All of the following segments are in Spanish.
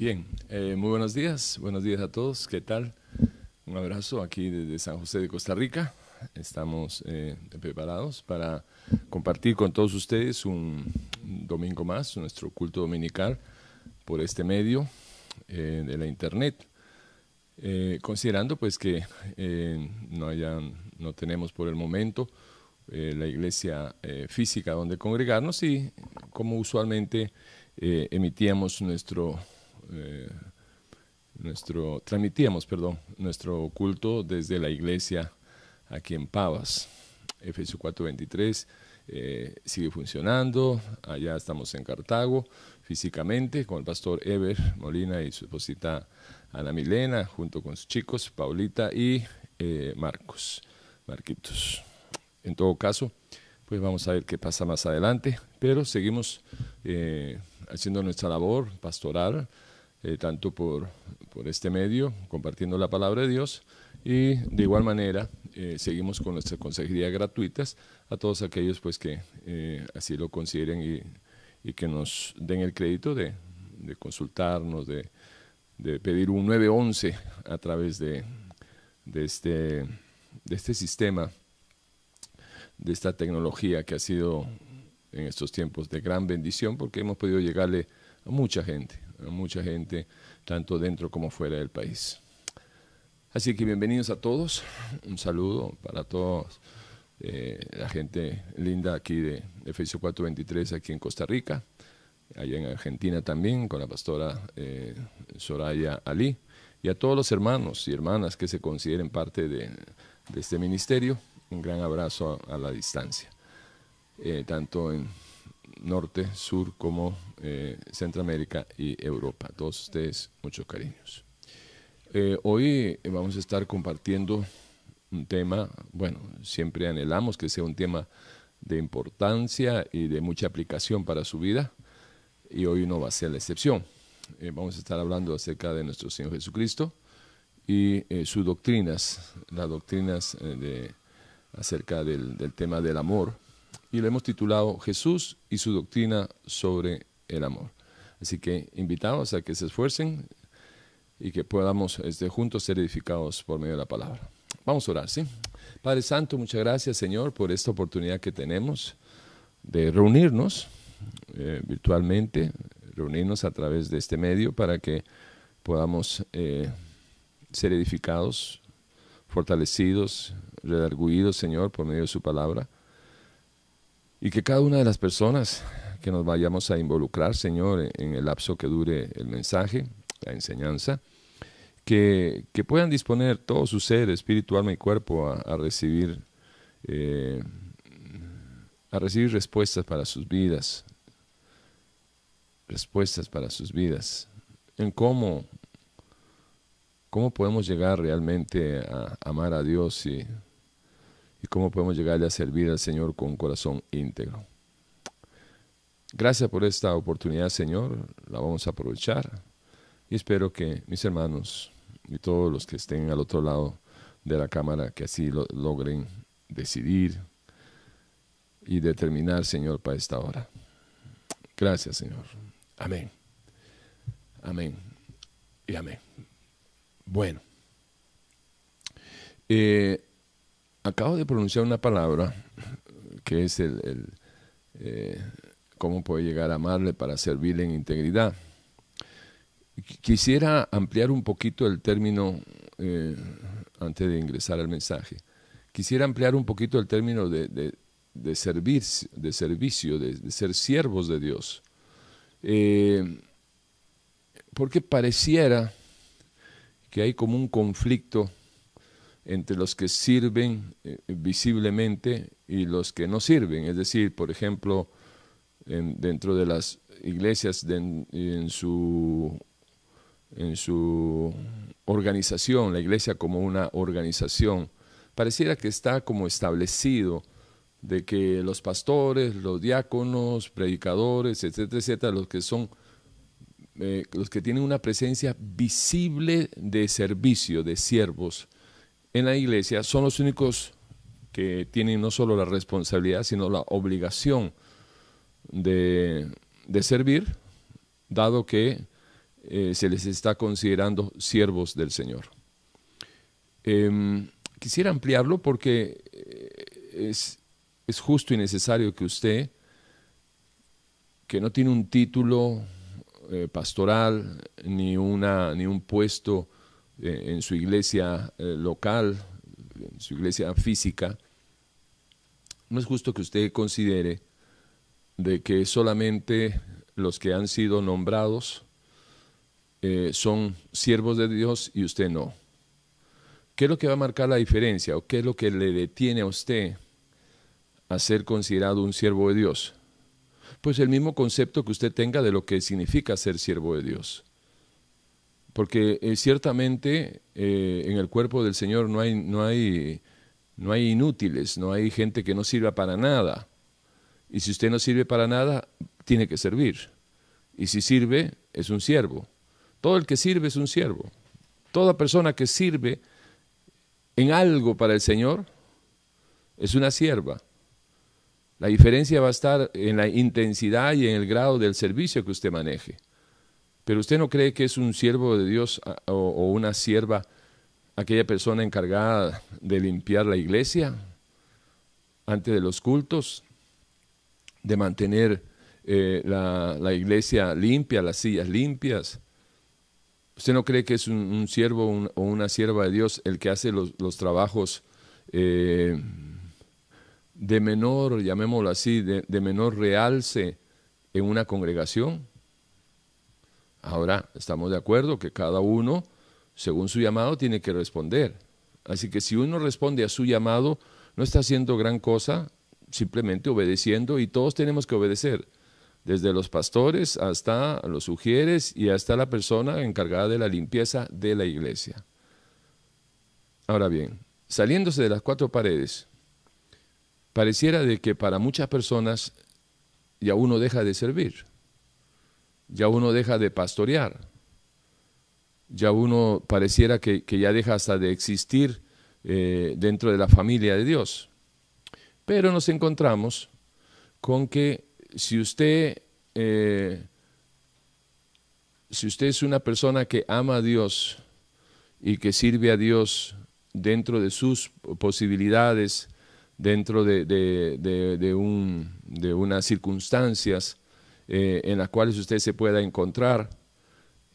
Bien, eh, muy buenos días, buenos días a todos, ¿qué tal? Un abrazo aquí desde San José de Costa Rica. Estamos eh, preparados para compartir con todos ustedes un domingo más, nuestro culto dominical por este medio eh, de la internet. considerando pues que no, hayan, no tenemos por el momento la iglesia física donde congregarnos y como usualmente emitíamos nuestro eh, nuestro, transmitíamos, perdón, nuestro culto desde la iglesia aquí en Pavas. Efesios 4:23 eh, sigue funcionando, allá estamos en Cartago físicamente con el pastor Ever Molina y su esposita Ana Milena, junto con sus chicos, Paulita y eh, Marcos, Marquitos. En todo caso, pues vamos a ver qué pasa más adelante, pero seguimos haciendo nuestra labor pastoral eh, tanto por, por, este medio, compartiendo la palabra de Dios, y de igual manera eh, seguimos con nuestras consejerías gratuitas a todos aquellos pues, que eh, así lo consideren y, y, que nos den el crédito de, de consultarnos, de, de, pedir un 911 a través de, de, este, de este sistema, de esta tecnología que ha sido en estos tiempos de gran bendición porque hemos podido llegarle a mucha gente, mucha gente, tanto dentro como fuera del país. Así que bienvenidos a todos, un saludo para todos, eh, la gente linda aquí de Efesios 423 aquí en Costa Rica, allá en Argentina también, con la pastora eh, Soraya Ali, y a todos los hermanos y hermanas que se consideren parte de, este ministerio, un gran abrazo a, la distancia, eh, tanto en norte, sur, como eh, Centroamérica y Europa. Todos ustedes, muchos cariños. Eh, hoy vamos a estar compartiendo un tema, bueno, siempre anhelamos que sea un tema de importancia y de mucha aplicación para su vida, y hoy no va a ser la excepción. Eh, vamos a estar hablando acerca de nuestro Señor Jesucristo y sus doctrinas, las doctrinas de, acerca del, del tema del amor y lo hemos titulado Jesús y su doctrina sobre el amor. Así que invitamos a que se esfuercen y que podamos este, juntos ser edificados por medio de la palabra. Vamos a orar, ¿sí? Padre Santo, muchas gracias Señor por esta oportunidad que tenemos de reunirnos eh, virtualmente, reunirnos a través de este medio para que podamos eh, ser edificados, fortalecidos, redarguidos, Señor, por medio de su palabra y que cada una de las personas que nos vayamos a involucrar, Señor, en el lapso que dure el mensaje, la enseñanza, que, puedan disponer todo su ser, espíritu, alma y cuerpo a, recibir eh, a recibir respuestas para sus vidas, respuestas para sus vidas, en cómo, cómo podemos llegar realmente a amar a Dios y y cómo podemos llegarle a servir al Señor con corazón íntegro. Gracias por esta oportunidad, Señor, la vamos a aprovechar y espero que mis hermanos y todos los que estén al otro lado de la cámara, que así lo logren decidir y determinar, Señor, para esta hora. Gracias, Señor. Amén. Amén. Y amén. Bueno. Eh, acabo de pronunciar una palabra que es el, eh, cómo puede llegar a amarle para servirle en integridad. Quisiera ampliar un poquito el término eh, antes de ingresar al mensaje. Quisiera ampliar un poquito el término de, de, servir, de servicio, de, ser siervos de Dios. Eh, porque pareciera que hay como un conflicto entre los que sirven eh, visiblemente y los que no sirven. Es decir, por ejemplo, dentro de las iglesias, en, su, en su organización, la iglesia como una organización, pareciera que está como establecido de que los pastores, los diáconos, predicadores, etcétera, etcétera, los que son eh, los que tienen una presencia visible de servicio, de siervos, en la iglesia son los únicos que tienen no solo la responsabilidad, sino la obligación de, servir, dado que eh, se les está considerando siervos del Señor. Em, quisiera ampliarlo porque eh, es, es justo y necesario que usted, que no tiene un título eh, pastoral ni, una, ni un puesto en su iglesia local, en su iglesia física, no es justo que usted considere de que solamente los que han sido nombrados eh, son siervos de Dios y usted no. ¿Qué es lo que va a marcar la diferencia o qué es lo que le detiene a usted a ser considerado un siervo de Dios? Pues el mismo concepto que usted tenga de lo que significa ser siervo de Dios. Porque eh, ciertamente eh, en el cuerpo del Señor no hay, no, hay, no hay inútiles, no hay gente que no sirva para nada. Y si usted no sirve para nada, tiene que servir. Y si sirve, es un siervo. Todo el que sirve es un siervo. Toda persona que sirve en algo para el Señor es una sierva. La diferencia va a estar en la intensidad y en el grado del servicio que usted maneje. Pero usted no cree que es un siervo de Dios o, una sierva aquella persona encargada de limpiar la iglesia antes de los cultos, de mantener eh, la, iglesia limpia, las sillas limpias. ¿Usted no cree que es un, siervo o una sierva de Dios el que hace los, trabajos eh, de menor, llamémoslo así, de, de menor realce en una congregación? Ahora, estamos de acuerdo que cada uno, según su llamado, tiene que responder. Así que si uno responde a su llamado, no está haciendo gran cosa, simplemente obedeciendo y todos tenemos que obedecer, desde los pastores hasta los sugieres y hasta la persona encargada de la limpieza de la iglesia. Ahora bien, saliéndose de las cuatro paredes, pareciera de que para muchas personas ya uno deja de servir, ya uno deja de pastorear, ya uno pareciera que, ya deja hasta de existir eh, dentro de la familia de Dios. Pero nos encontramos con que si usted, eh, si usted es una persona que ama a Dios y que sirve a Dios dentro de sus posibilidades, dentro de, de, un, de unas circunstancias eh, en las cuales usted se pueda encontrar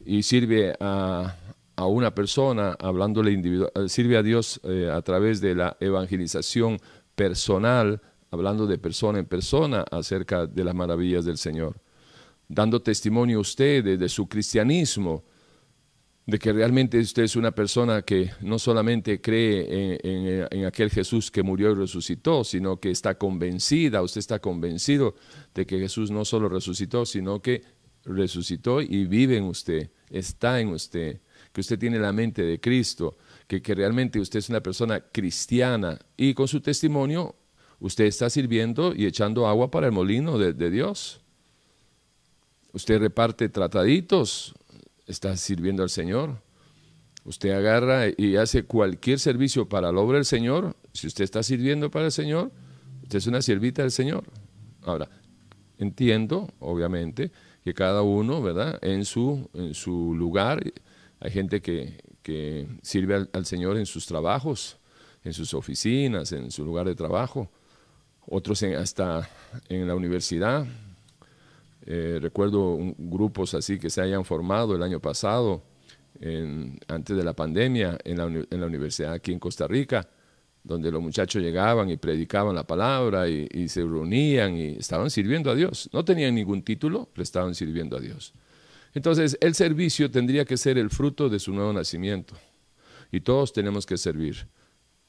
y sirve a, a una persona, hablándole individual, sirve a Dios eh, a través de la evangelización personal, hablando de persona en persona acerca de las maravillas del Señor, dando testimonio a usted de, su cristianismo, de que realmente usted es una persona que no solamente cree en, aquel Jesús que murió y resucitó, sino que está convencida, usted está convencido de que Jesús no solo resucitó, sino que resucitó y vive en usted, está en usted, que usted tiene la mente de Cristo, que, realmente usted es una persona cristiana y con su testimonio usted está sirviendo y echando agua para el molino de, Dios. Usted reparte trataditos, está sirviendo al Señor. Usted agarra y hace cualquier servicio para la obra del Señor. Si usted está sirviendo para el Señor, usted es una siervita del Señor. Ahora, entiendo, obviamente, que cada uno, ¿verdad? En su, en su lugar, hay gente que, que sirve al, Señor en sus trabajos, en sus oficinas, en su lugar de trabajo, otros hasta en la universidad. Eh, recuerdo grupos así que se hayan formado el año pasado, antes de la pandemia, en la, en la, universidad aquí en Costa Rica, donde los muchachos llegaban y predicaban la palabra y, y se reunían y estaban sirviendo a Dios. No tenían ningún título, pero estaban sirviendo a Dios. Entonces, el servicio tendría que ser el fruto de su nuevo nacimiento. Y todos tenemos que servir.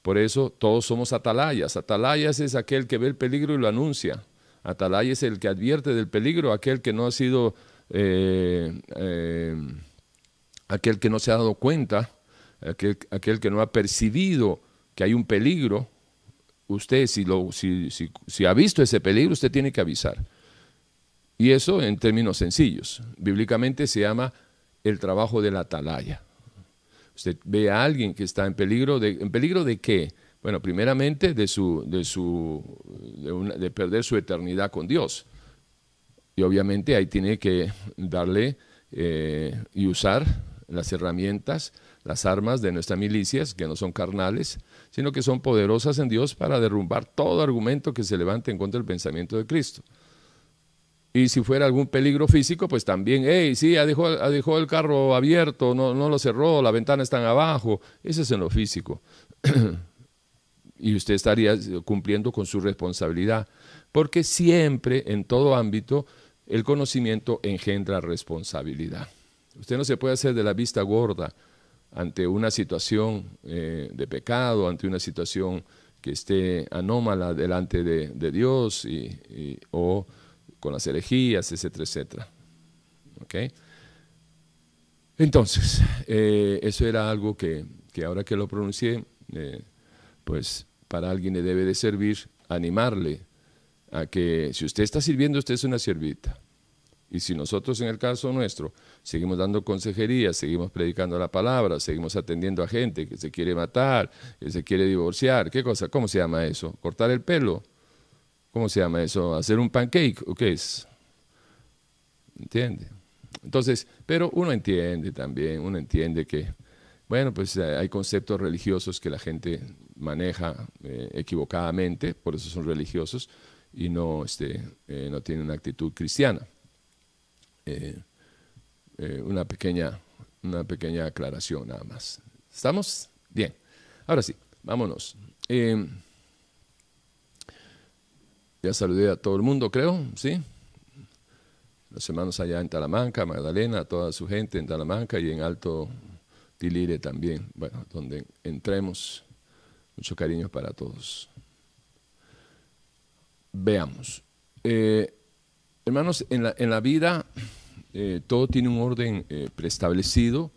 Por eso todos somos atalayas. Atalayas es aquel que ve el peligro y lo anuncia. Atalayas es el que advierte del peligro, aquel que no ha sido, eh, eh, aquel que no se ha dado cuenta, aquel, aquel, que no ha percibido que hay un peligro. Usted, si, lo, si, si ha visto ese peligro, usted tiene que avisar. Y eso en términos sencillos. Bíblicamente se llama el trabajo de la atalaya. Usted ve a alguien que está en peligro de, ¿en peligro de qué? Bueno, primeramente de, su, de, su, de, de perder su eternidad con Dios. Y obviamente ahí tiene que darle eh, y usar las herramientas, las armas de nuestras milicias, que no son carnales, sino que son poderosas en Dios para derrumbar todo argumento que se levante en contra del pensamiento de Cristo. Y si fuera algún peligro físico, pues también, hey, sí, dejó, dejó el carro abierto, no, no lo cerró, la ventana está abajo. Ese es en lo físico. y usted estaría cumpliendo con su responsabilidad, porque siempre, en todo ámbito, el conocimiento engendra responsabilidad. Usted no se puede hacer de la vista gorda ante una situación eh, de pecado, ante una situación que esté anómala delante de, Dios y, o con las herejías, etcétera, etcétera. Entonces, eh, eso era algo que, ahora que lo pronuncié, eh, pues para alguien le debe de servir animarle a que si usted está sirviendo, usted es una siervita. Y si nosotros en el caso nuestro seguimos dando consejería, seguimos predicando la palabra, seguimos atendiendo a gente que se quiere matar, que se quiere divorciar, ¿qué cosa? ¿Cómo se llama eso? ¿Cortar el pelo? ¿Cómo se llama eso? ¿Hacer un pancake? ¿O qué es? ¿Entiende? Entonces, pero uno entiende también, uno entiende que, bueno, pues eh, hay conceptos religiosos que la gente maneja eh, equivocadamente, por eso son religiosos, y no, este, eh, no tienen una actitud cristiana. Una, pequeña, una pequeña aclaración nada más. ¿Estamos? Bien. Ahora sí, vámonos. Eh, ya saludé a todo el mundo, creo, ¿sí? Los hermanos allá en Talamanca, Magdalena, toda su gente en Talamanca y en Alto Tilire también, bueno, donde entremos. Mucho cariño para todos. Veamos. hermanos, en la, en la vida eh, todo tiene un orden eh, preestablecido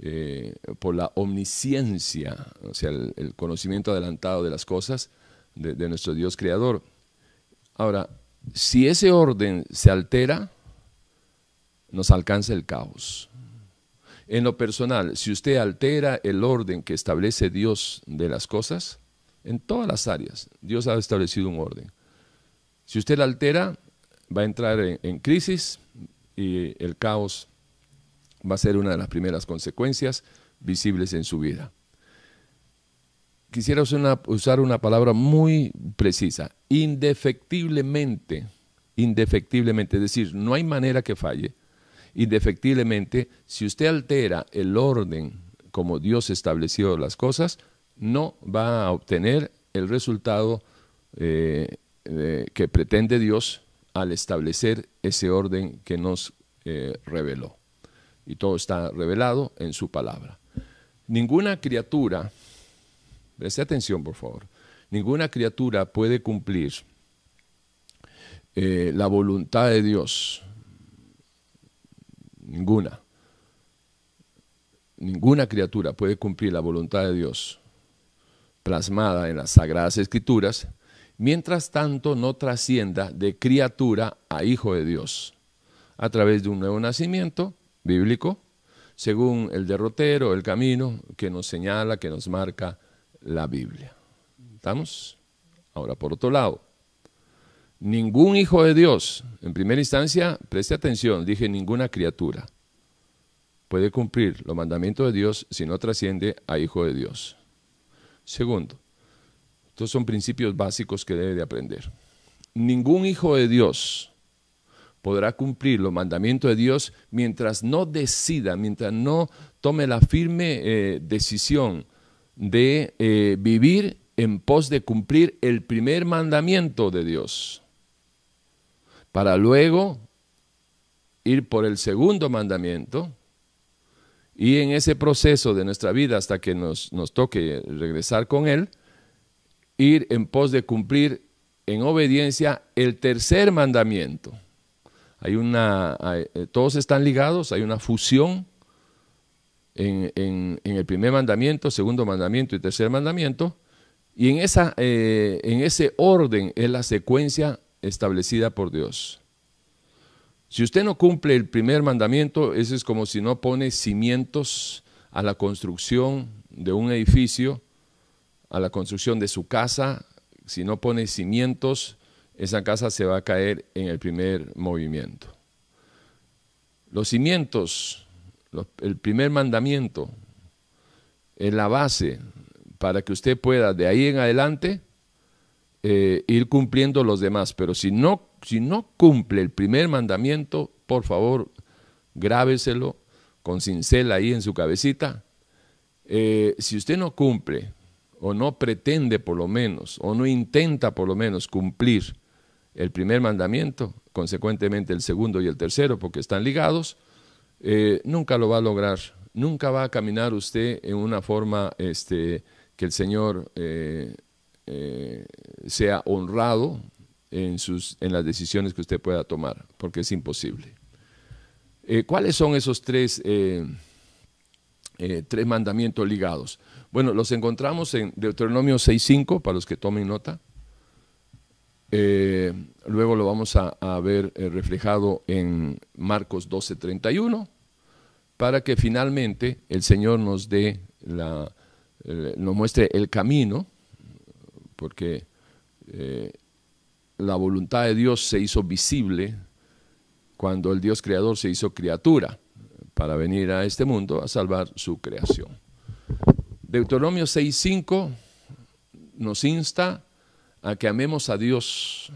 eh, por la omnisciencia, o sea, el, conocimiento adelantado de las cosas de, nuestro Dios creador. Ahora, si ese orden se altera, nos alcanza el caos. En lo personal, si usted altera el orden que establece Dios de las cosas, en todas las áreas, Dios ha establecido un orden. Si usted la altera, va a entrar en, en crisis, y el caos va a ser una de las primeras consecuencias visibles en su vida. Quisiera usar una, palabra muy precisa, indefectiblemente, indefectiblemente, es decir, no hay manera que falle, indefectiblemente, si usted altera el orden como Dios estableció las cosas, no va a obtener el resultado eh, que pretende Dios al establecer ese orden que nos eh, reveló. Y todo está revelado en su palabra. Ninguna criatura, preste atención por favor, ninguna criatura puede cumplir eh, la voluntad de Dios. Ninguna. Ninguna criatura puede cumplir la voluntad de Dios plasmada en las sagradas escrituras mientras tanto no trascienda de criatura a hijo de Dios, a través de un nuevo nacimiento bíblico, según el derrotero, el camino que nos señala, que nos marca la Biblia. ¿Estamos? Ahora, por otro lado, ningún hijo de Dios, en primera instancia, preste atención, dije ninguna criatura, puede cumplir los mandamientos de Dios si no trasciende a hijo de Dios. Segundo, estos son principios básicos que debe de aprender. Ningún hijo de Dios podrá cumplir los mandamientos de Dios mientras no decida, mientras no tome la firme eh, decisión de eh, vivir en pos de cumplir el primer mandamiento de Dios, para luego ir por el segundo mandamiento y en ese proceso de nuestra vida hasta que nos, nos toque regresar con Él, ir en pos de cumplir en obediencia el tercer mandamiento. Hay una, eh, todos están ligados, hay una fusión en, el primer mandamiento, segundo mandamiento y tercer mandamiento, y en, esa, eh, en ese orden es la secuencia establecida por Dios. Si usted no cumple el primer mandamiento, eso es como si no pone cimientos a la construcción de un edificio a la construcción de su casa, si no pone cimientos, esa casa se va a caer en el primer movimiento. los cimientos, el primer mandamiento, es la base para que usted pueda de ahí en adelante eh, ir cumpliendo los demás. Pero si no, si no cumple el primer mandamiento, por favor, grábeselo con cincel ahí en su cabecita. Eh, si usted no cumple, o no pretende por lo menos, o no intenta por lo menos cumplir el primer mandamiento, consecuentemente el segundo y el tercero, porque están ligados, eh, nunca lo va a lograr. Nunca va a caminar usted en una forma este, que el Señor eh, eh, sea honrado en, sus, en las decisiones que usted pueda tomar, porque es imposible. ¿Cuáles son esos tres, tres mandamientos ligados? Bueno, los encontramos en Deuteronomio 6.5, para los que tomen nota. Luego lo vamos a, ver reflejado en Marcos 12:31, para que finalmente el Señor nos dé la, eh, nos muestre el camino, porque la voluntad de Dios se hizo visible cuando el Dios creador se hizo criatura para venir a este mundo a salvar su creación. Deuteronomio 6:5 nos insta a que amemos a Dios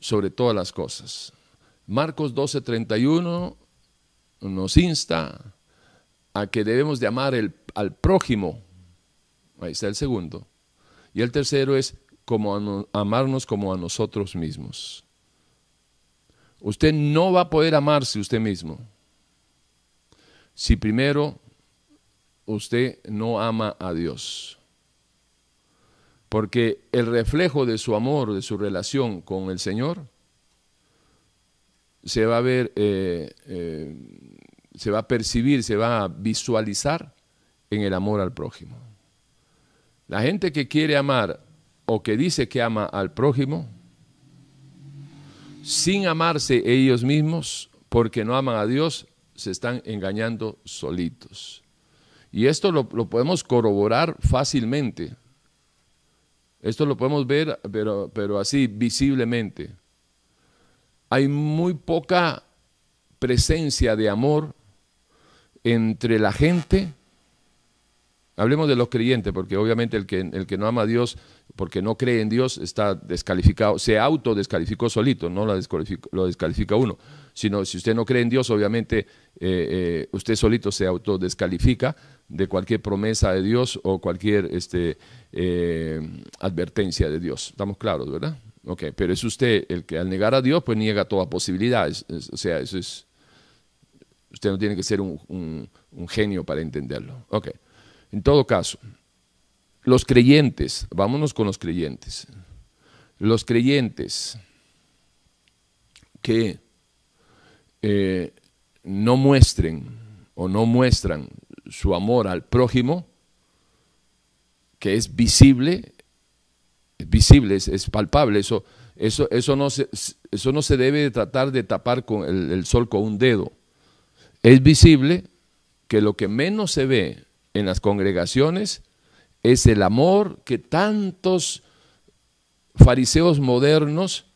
sobre todas las cosas. Marcos 12:31 nos insta a que debemos de amar al prójimo. Ahí está el segundo. Y el tercero es como amarnos como a nosotros mismos. Usted no va a poder amarse usted mismo si primero usted no ama a Dios porque el reflejo de su amor, de su relación con el Señor, se va a ver, eh, eh, se va a percibir, se va a visualizar en el amor al prójimo. La gente que quiere amar o que dice que ama al prójimo, sin amarse ellos mismos, porque no aman a Dios, se están engañando solitos. Y esto lo podemos corroborar fácilmente esto lo podemos ver, pero, pero así, visiblemente. Hay muy poca presencia de amor entre la gente. Hablemos de los creyentes, porque obviamente el que, el que no ama a Dios, porque no cree en Dios, está descalificado, se autodescalificó solito, no lo descalifica, uno. Sino si usted no cree en Dios, obviamente eh, eh, usted solito se autodescalifica de cualquier promesa de Dios o cualquier este, eh, advertencia de Dios. ¿Estamos claros, verdad? Ok, pero es usted el que al negar a Dios, pues niega toda posibilidad. o sea, eso es. Usted no tiene que ser un, genio para entenderlo. Ok, en todo caso, los creyentes, vámonos con los creyentes. Los creyentes que eh, no muestren o no muestran su amor al prójimo, que es visible, es visible, es, palpable, eso, eso, eso, no se, eso no se debe tratar de tapar con el, sol con un dedo. Es visible que lo que menos se ve en las congregaciones es el amor que tantos fariseos modernos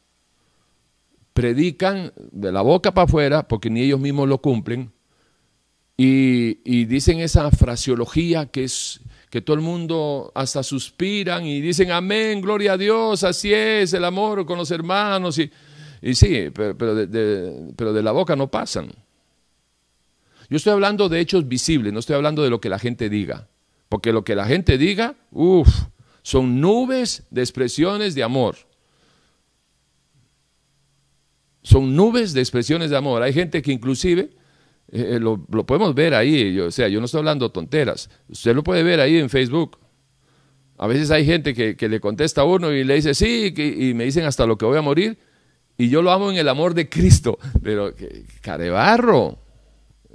predican de la boca para afuera, porque ni ellos mismos lo cumplen, y, dicen esa fraseología que es que todo el mundo hasta suspiran y dicen amén, gloria a Dios, así es el amor con los hermanos. Y, sí, pero de la boca no pasan. Yo estoy hablando de hechos visibles, no estoy hablando de lo que la gente diga. Porque lo que la gente diga, uff, son nubes de expresiones de amor. Son nubes de expresiones de amor. Hay gente que inclusive eh, eh, lo, podemos ver ahí, yo, o sea, yo no estoy hablando tonteras, usted lo puede ver ahí en Facebook. A veces hay gente que, le contesta a uno y le dice, sí, y me dicen hasta lo que voy a morir, y yo lo amo en el amor de Cristo, pero carebarro.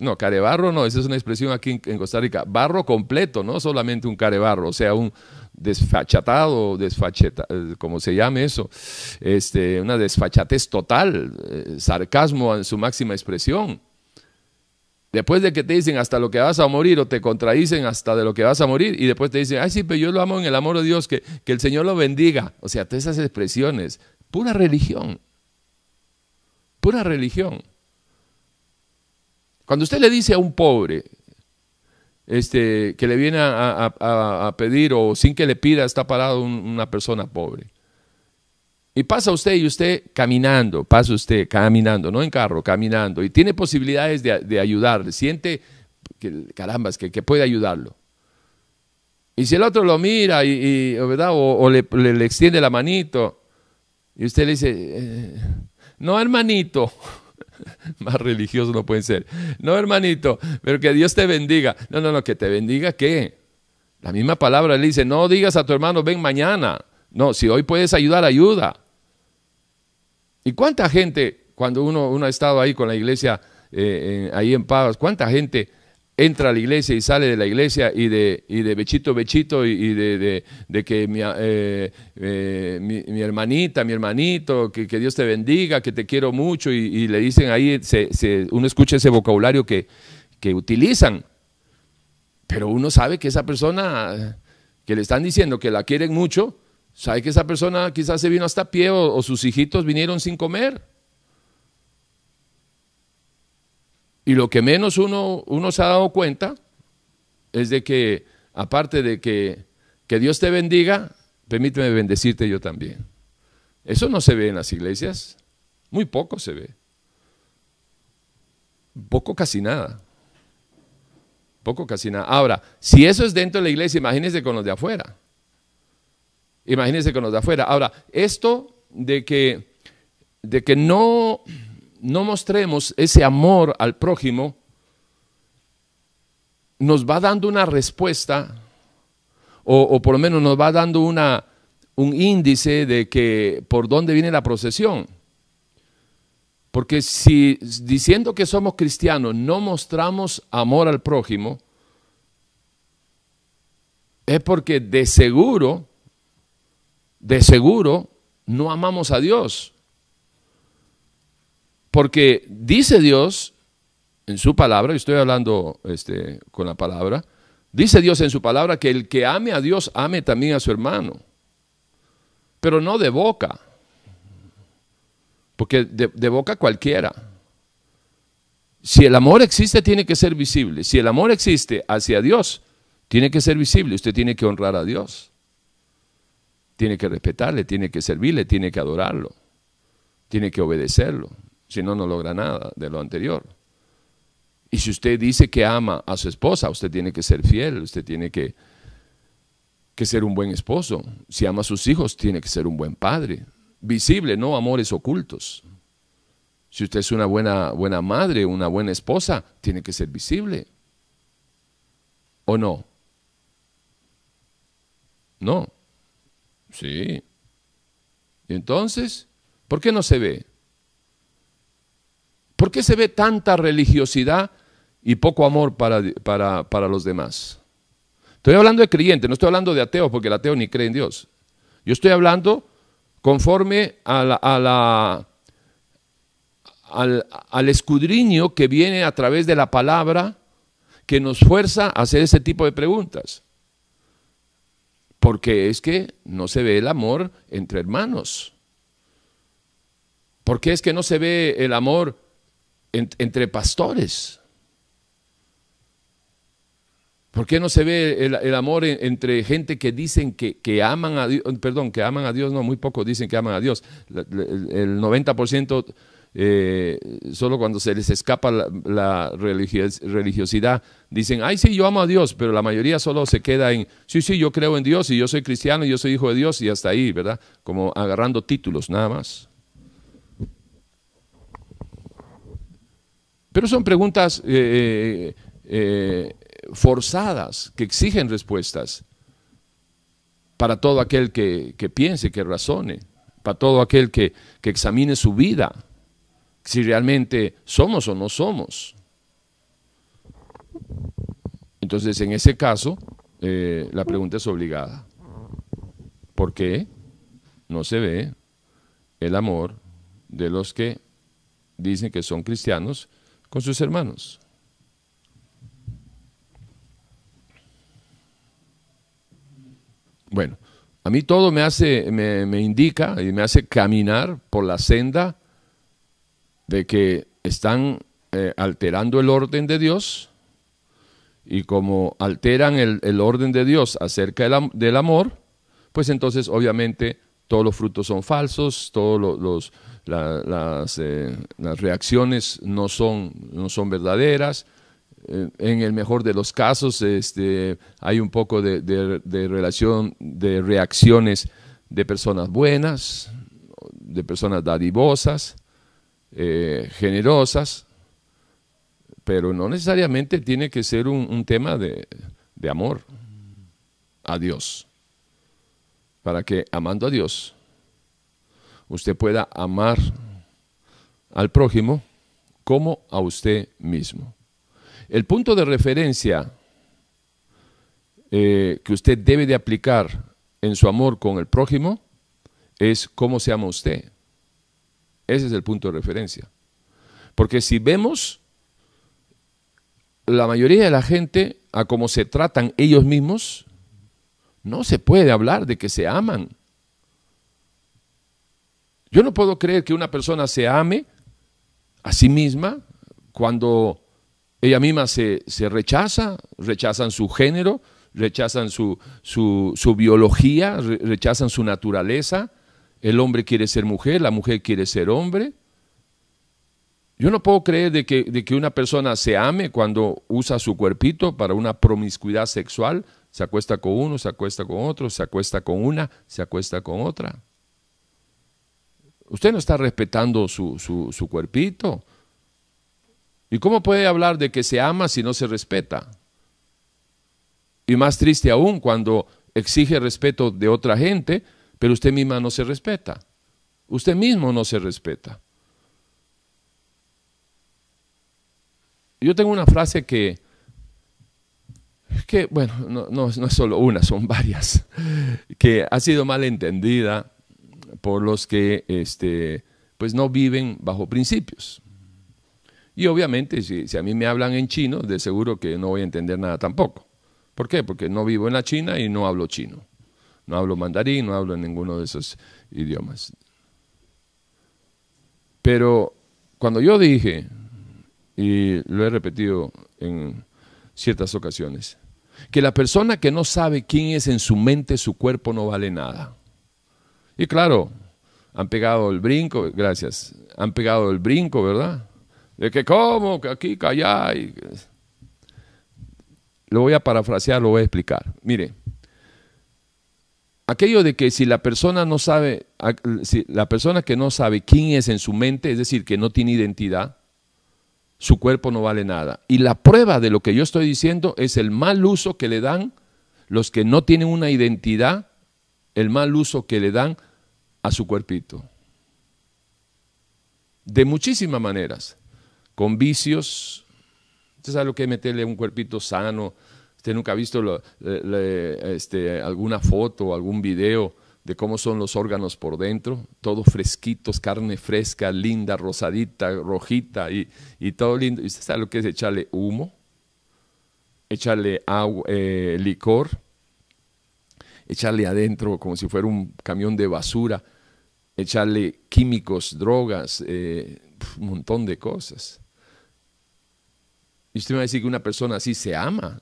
No, carebarro no, esa es una expresión aquí en, Costa Rica. Barro completo, no solamente un carebarro, o sea, un desfachatado, desfacheta, eh, como se llame eso, este, una desfachatez total, sarcasmo en su máxima expresión. Después de que te dicen hasta lo que vas a morir o te contradicen hasta de lo que vas a morir y después te dicen, ay sí, pero yo lo amo en el amor de Dios, que, que el Señor lo bendiga. O sea, todas esas expresiones, pura religión, pura religión. Cuando usted le dice a un pobre este, que le viene a, pedir o sin que le pida está parado una persona pobre. Y pasa usted y usted caminando, pasa usted caminando, no en carro, caminando, y tiene posibilidades de, ayudarle, siente que, carambas, que, que, puede ayudarlo. Y si el otro lo mira y, ¿verdad? o, le, le, extiende la manito, y usted le dice, eh, no hermanito, más religioso no pueden ser, no hermanito, pero que Dios te bendiga. No, no, no, que te bendiga qué. La misma palabra le dice, no digas a tu hermano, ven mañana. No, si hoy puedes ayudar, ayuda. ¿Y cuánta gente, cuando uno, uno ha estado ahí con la iglesia, eh, ahí en Pavas, cuánta gente entra a la iglesia y sale de la iglesia y de, y de bechito, bechito y, de, que eh, eh, mi, hermanita, mi hermanito, que, Dios te bendiga, que te quiero mucho y, le dicen ahí, uno escucha ese vocabulario que, que utilizan, pero uno sabe que esa persona que le están diciendo que la quieren mucho, sabe que esa persona quizás se vino hasta pie o, sus hijitos vinieron sin comer. Y lo que menos uno, uno se ha dado cuenta es de que, aparte de que, que Dios te bendiga, permíteme bendecirte yo también. Eso no se ve en las iglesias, muy poco se ve. Poco casi nada. Poco casi nada. Ahora, si eso es dentro de la iglesia, imagínense con los de afuera. Imagínense con los de afuera. Ahora, esto de que, de que no, no mostremos ese amor al prójimo, nos va dando una respuesta, o, por lo menos nos va dando una, un índice de que por dónde viene la procesión. Porque si diciendo que somos cristianos no mostramos amor al prójimo, es porque de seguro de seguro no amamos a Dios. Porque dice Dios en su palabra, y estoy hablando este, con la palabra, dice Dios en su palabra que el que ame a Dios ame también a su hermano, pero no de boca, porque de, de boca cualquiera. Si el amor existe, tiene que ser visible. Si el amor existe hacia Dios, tiene que ser visible. Usted tiene que honrar a Dios tiene que respetarle, tiene que servirle, tiene que adorarlo, tiene que obedecerlo, si no, no logra nada de lo anterior. Y si usted dice que ama a su esposa, usted tiene que ser fiel, usted tiene que, que ser un buen esposo. Si ama a sus hijos, tiene que ser un buen padre. Visible, no amores ocultos. Si usted es una buena, buena madre, una buena esposa, tiene que ser visible. ¿O no? No. Sí. entonces, ¿por qué no se ve? ¿Por qué se ve tanta religiosidad y poco amor para, para, los demás? Estoy hablando de creyentes, no estoy hablando de ateos, porque el ateo ni cree en Dios. Yo estoy hablando conforme al, al, escudriño que viene a través de la palabra que nos fuerza a hacer ese tipo de preguntas. Porque es que no se ve el amor entre hermanos. ¿Por qué es que no se ve el amor entre pastores? ¿Por qué no se ve el, amor entre gente que dicen que, que, aman a Dios? Perdón, que aman a Dios, no, muy pocos dicen que aman a Dios. El 90% eh, solo cuando se les escapa la, religiosidad, dicen, ay, sí, yo amo a Dios, pero la mayoría solo se queda en, sí, sí, yo creo en Dios y yo soy cristiano y yo soy hijo de Dios y hasta ahí, ¿verdad? Como agarrando títulos nada más. Pero son preguntas eh, eh, forzadas que exigen respuestas para todo aquel que, piense, que razone, para todo aquel que, que examine su vida si realmente somos o no somos. Entonces, en ese caso, eh, la pregunta es obligada. ¿Por qué no se ve el amor de los que dicen que son cristianos con sus hermanos? Bueno, a mí todo me hace, me, indica y me hace caminar por la senda de que están eh, alterando el orden de Dios y como alteran el, orden de Dios acerca del, amor, pues entonces obviamente todos los frutos son falsos, todas los, las, eh, las, reacciones no son, no son verdaderas. Eh, en el mejor de los casos este, hay un poco de, de, relación, de reacciones de personas buenas, de personas dadivosas, eh, generosas, pero no necesariamente tiene que ser un, tema de, de amor a Dios. Para que amando a Dios, usted pueda amar al prójimo como a usted mismo. El punto de referencia eh, que usted debe de aplicar en su amor con el prójimo es cómo se ama usted. Ese es el punto de referencia. Porque si vemos la mayoría de la gente a cómo se tratan ellos mismos, no se puede hablar de que se aman. Yo no puedo creer que una persona se ame a sí misma cuando ella misma se, rechaza, rechazan su género, rechazan su, su, biología, rechazan su naturaleza. El hombre quiere ser mujer, la mujer quiere ser hombre. Yo no puedo creer de que, de que una persona se ame cuando usa su cuerpito para una promiscuidad sexual, se acuesta con uno, se acuesta con otro, se acuesta con una, se acuesta con otra. Usted no está respetando su, su, su cuerpito. ¿Y cómo puede hablar de que se ama si no se respeta? Y más triste aún cuando exige respeto de otra gente, pero usted misma no se respeta. Usted mismo no se respeta. Yo tengo una frase que, que bueno, no, no, es solo una, son varias, que ha sido mal entendida por los que este, pues no viven bajo principios. Y obviamente, si, si, a mí me hablan en chino, de seguro que no voy a entender nada tampoco. ¿Por qué? Porque no vivo en la China y no hablo chino. No hablo mandarín, no hablo en ninguno de esos idiomas. Pero cuando yo dije y lo he repetido en ciertas ocasiones, que la persona que no sabe quién es en su mente, su cuerpo no vale nada. Y claro, han pegado el brinco, gracias, han pegado el brinco, ¿verdad? De que cómo, que aquí, que allá. Lo voy a parafrasear, lo voy a explicar. Mire, aquello de que si la persona no sabe, si la persona que no sabe quién es en su mente, es decir, que no tiene identidad, su cuerpo no vale nada. Y la prueba de lo que yo estoy diciendo es el mal uso que le dan los que no tienen una identidad, el mal uso que le dan a su cuerpito. De muchísimas maneras, con vicios. Usted sabe lo que es meterle un cuerpito sano. Usted nunca ha visto este, alguna foto o algún video de cómo son los órganos por dentro, todos fresquitos, carne fresca, linda, rosadita, rojita y, todo lindo. ¿Y usted sabe lo que es echarle humo? Echarle eh, licor, echarle adentro como si fuera un camión de basura, echarle químicos, drogas, eh, un montón de cosas. Y usted me va a decir que una persona así se ama.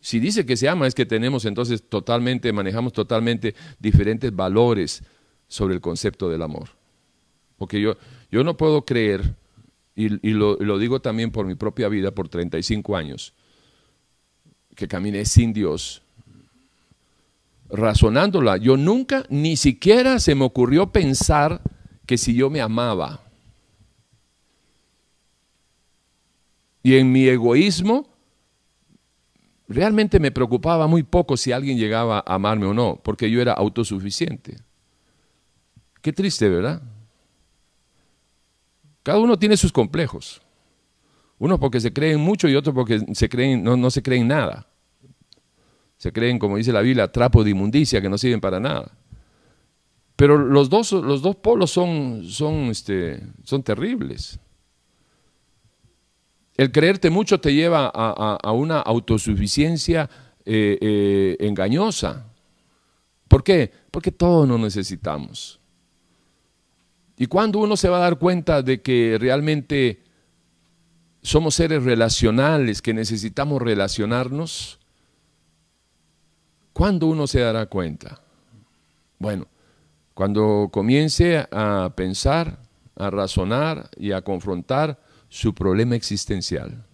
Si dice que se ama es que tenemos entonces totalmente, manejamos totalmente diferentes valores sobre el concepto del amor. Porque yo, yo no puedo creer, y, lo, lo, digo también por mi propia vida, por 35 años, que caminé sin Dios, razonándola, yo nunca, ni siquiera se me ocurrió pensar que si yo me amaba, y en mi egoísmo, realmente me preocupaba muy poco si alguien llegaba a amarme o no, porque yo era autosuficiente. Qué triste, ¿verdad? Cada uno tiene sus complejos. Uno porque se creen mucho y otro porque se creen, no, no se creen nada. Se creen, como dice la Biblia, trapos de inmundicia que no sirven para nada. Pero los dos, los dos polos son, son, este, son terribles. El creerte mucho te lleva a, una autosuficiencia eh, eh, engañosa. ¿Por qué? Porque todos nos necesitamos. ¿Y cuándo uno se va a dar cuenta de que realmente somos seres relacionales, que necesitamos relacionarnos? ¿Cuándo uno se dará cuenta? Bueno, cuando comience a pensar, a razonar y a confrontar su problema existencial.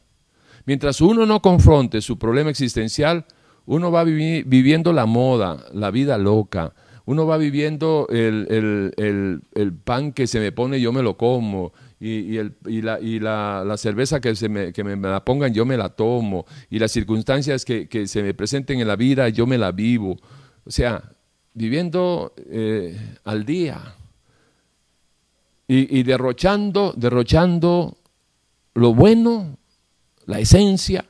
Mientras uno no confronte su problema existencial, uno va viviendo la moda, la vida loca, uno va viviendo el, pan que se me pone, yo me lo como, y, la, cerveza que, se me, que me, la pongan, yo me la tomo, y las circunstancias que, se me presenten en la vida, yo me la vivo. O sea, viviendo eh, al día y, derrochando, derrochando lo bueno, la esencia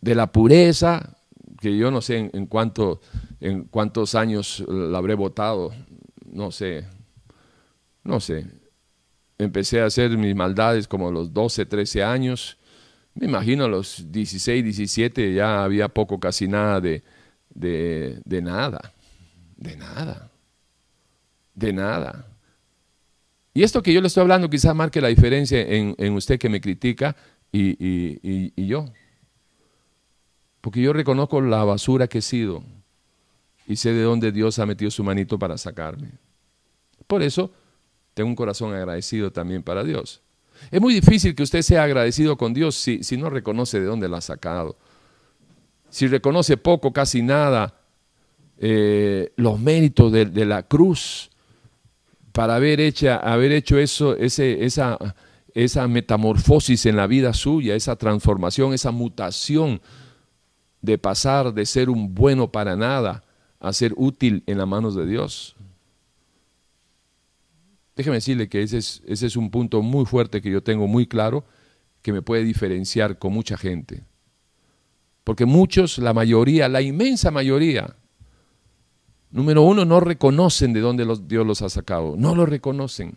de la pureza, que yo no sé en, en, en cuántos años la habré votado, no sé, no sé. Empecé a hacer mis maldades como los 12, 13 años. Me imagino a los 16, 17 ya había poco, casi nada de, de, nada, de nada, de nada. Y esto que yo le estoy hablando quizás marque la diferencia en, usted que me critica y, y, yo. Porque yo reconozco la basura que he sido y sé de dónde Dios ha metido su manito para sacarme. Por eso tengo un corazón agradecido también para Dios. Es muy difícil que usted sea agradecido con Dios si, no reconoce de dónde la ha sacado si reconoce poco, casi nada, eh, los méritos de, la cruz para haber, haber hecho eso, ese, esa, esa metamorfosis en la vida suya, esa transformación, esa mutación de pasar de ser un bueno para nada a ser útil en las manos de Dios. Déjeme decirle que ese es, un punto muy fuerte que yo tengo muy claro, que me puede diferenciar con mucha gente. Porque muchos, la mayoría, la inmensa mayoría, número uno, no reconocen de dónde Dios los ha sacado. No lo reconocen.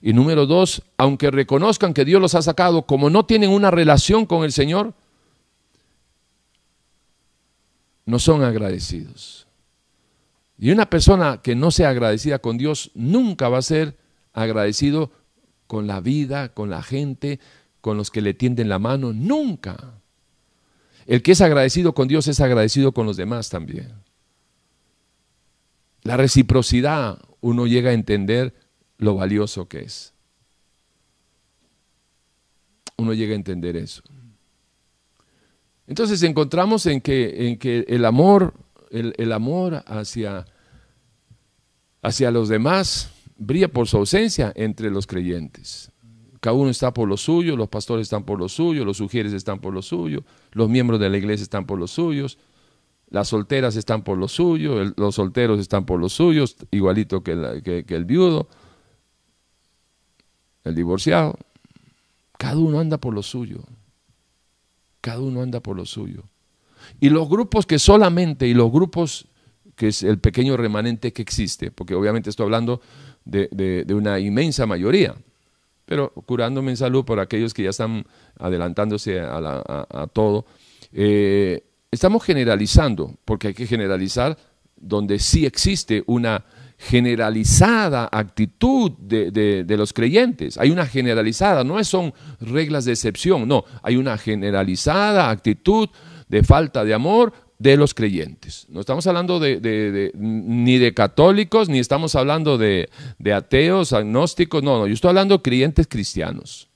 Y número dos, aunque reconozcan que Dios los ha sacado, como no tienen una relación con el Señor, no son agradecidos. Y una persona que no sea agradecida con Dios nunca va a ser agradecido con la vida, con la gente, con los que le tienden la mano, nunca. El que es agradecido con Dios es agradecido con los demás también. La reciprocidad, uno llega a entender lo valioso que es. Uno llega a entender eso. Entonces encontramos en que, en que el amor, el, el amor hacia, hacia los demás brilla por su ausencia entre los creyentes. Cada uno está por lo suyo, los pastores están por lo suyo, los sugieres están por lo suyo, los miembros de la iglesia están por los suyos, las solteras están por lo suyo, los solteros están por los suyos, igualito que, el viudo, el divorciado. Cada uno anda por lo suyo. Cada uno anda por lo suyo. Y los grupos que solamente, y los grupos que es el pequeño remanente que existe, porque obviamente estoy hablando de una inmensa mayoría, pero curándome en salud por aquellos que ya están adelantándose a, todo. Eh, estamos generalizando, porque hay que generalizar donde sí existe una generalizada actitud de, de, los creyentes. Hay una generalizada, no son reglas de excepción, no, hay una generalizada actitud de falta de amor de los creyentes. No estamos hablando de, ni de católicos, ni estamos hablando de, ateos, agnósticos, no, no, yo estoy hablando de creyentes cristianos,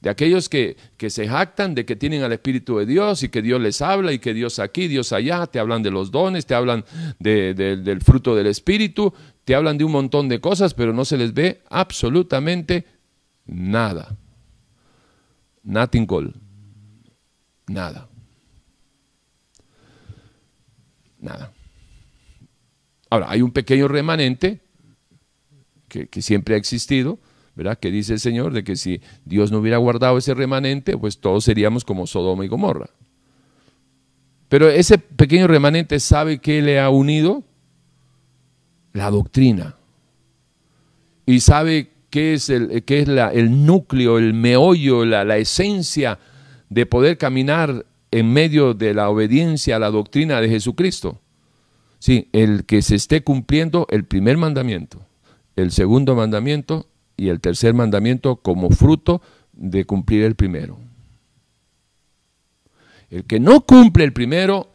de aquellos que, que, se jactan de que tienen al Espíritu de Dios y que Dios les habla y que Dios aquí, Dios allá, te hablan de los dones, te hablan del fruto del Espíritu, te hablan de un montón de cosas, pero no se les ve absolutamente nada. Nothing gold. Nada. Nada. Ahora, hay un pequeño remanente que, siempre ha existido, ¿verdad? Que dice el Señor de que si Dios no hubiera guardado ese remanente, pues todos seríamos como Sodoma y Gomorra. Pero ese pequeño remanente sabe que le ha unido la doctrina. Y sabe qué es el, qué es el núcleo, el meollo, la, la esencia de poder caminar en medio de la obediencia a la doctrina de Jesucristo. Sí, el que se esté cumpliendo el primer mandamiento, el segundo mandamiento y el tercer mandamiento como fruto de cumplir el primero. El que no cumple el primero,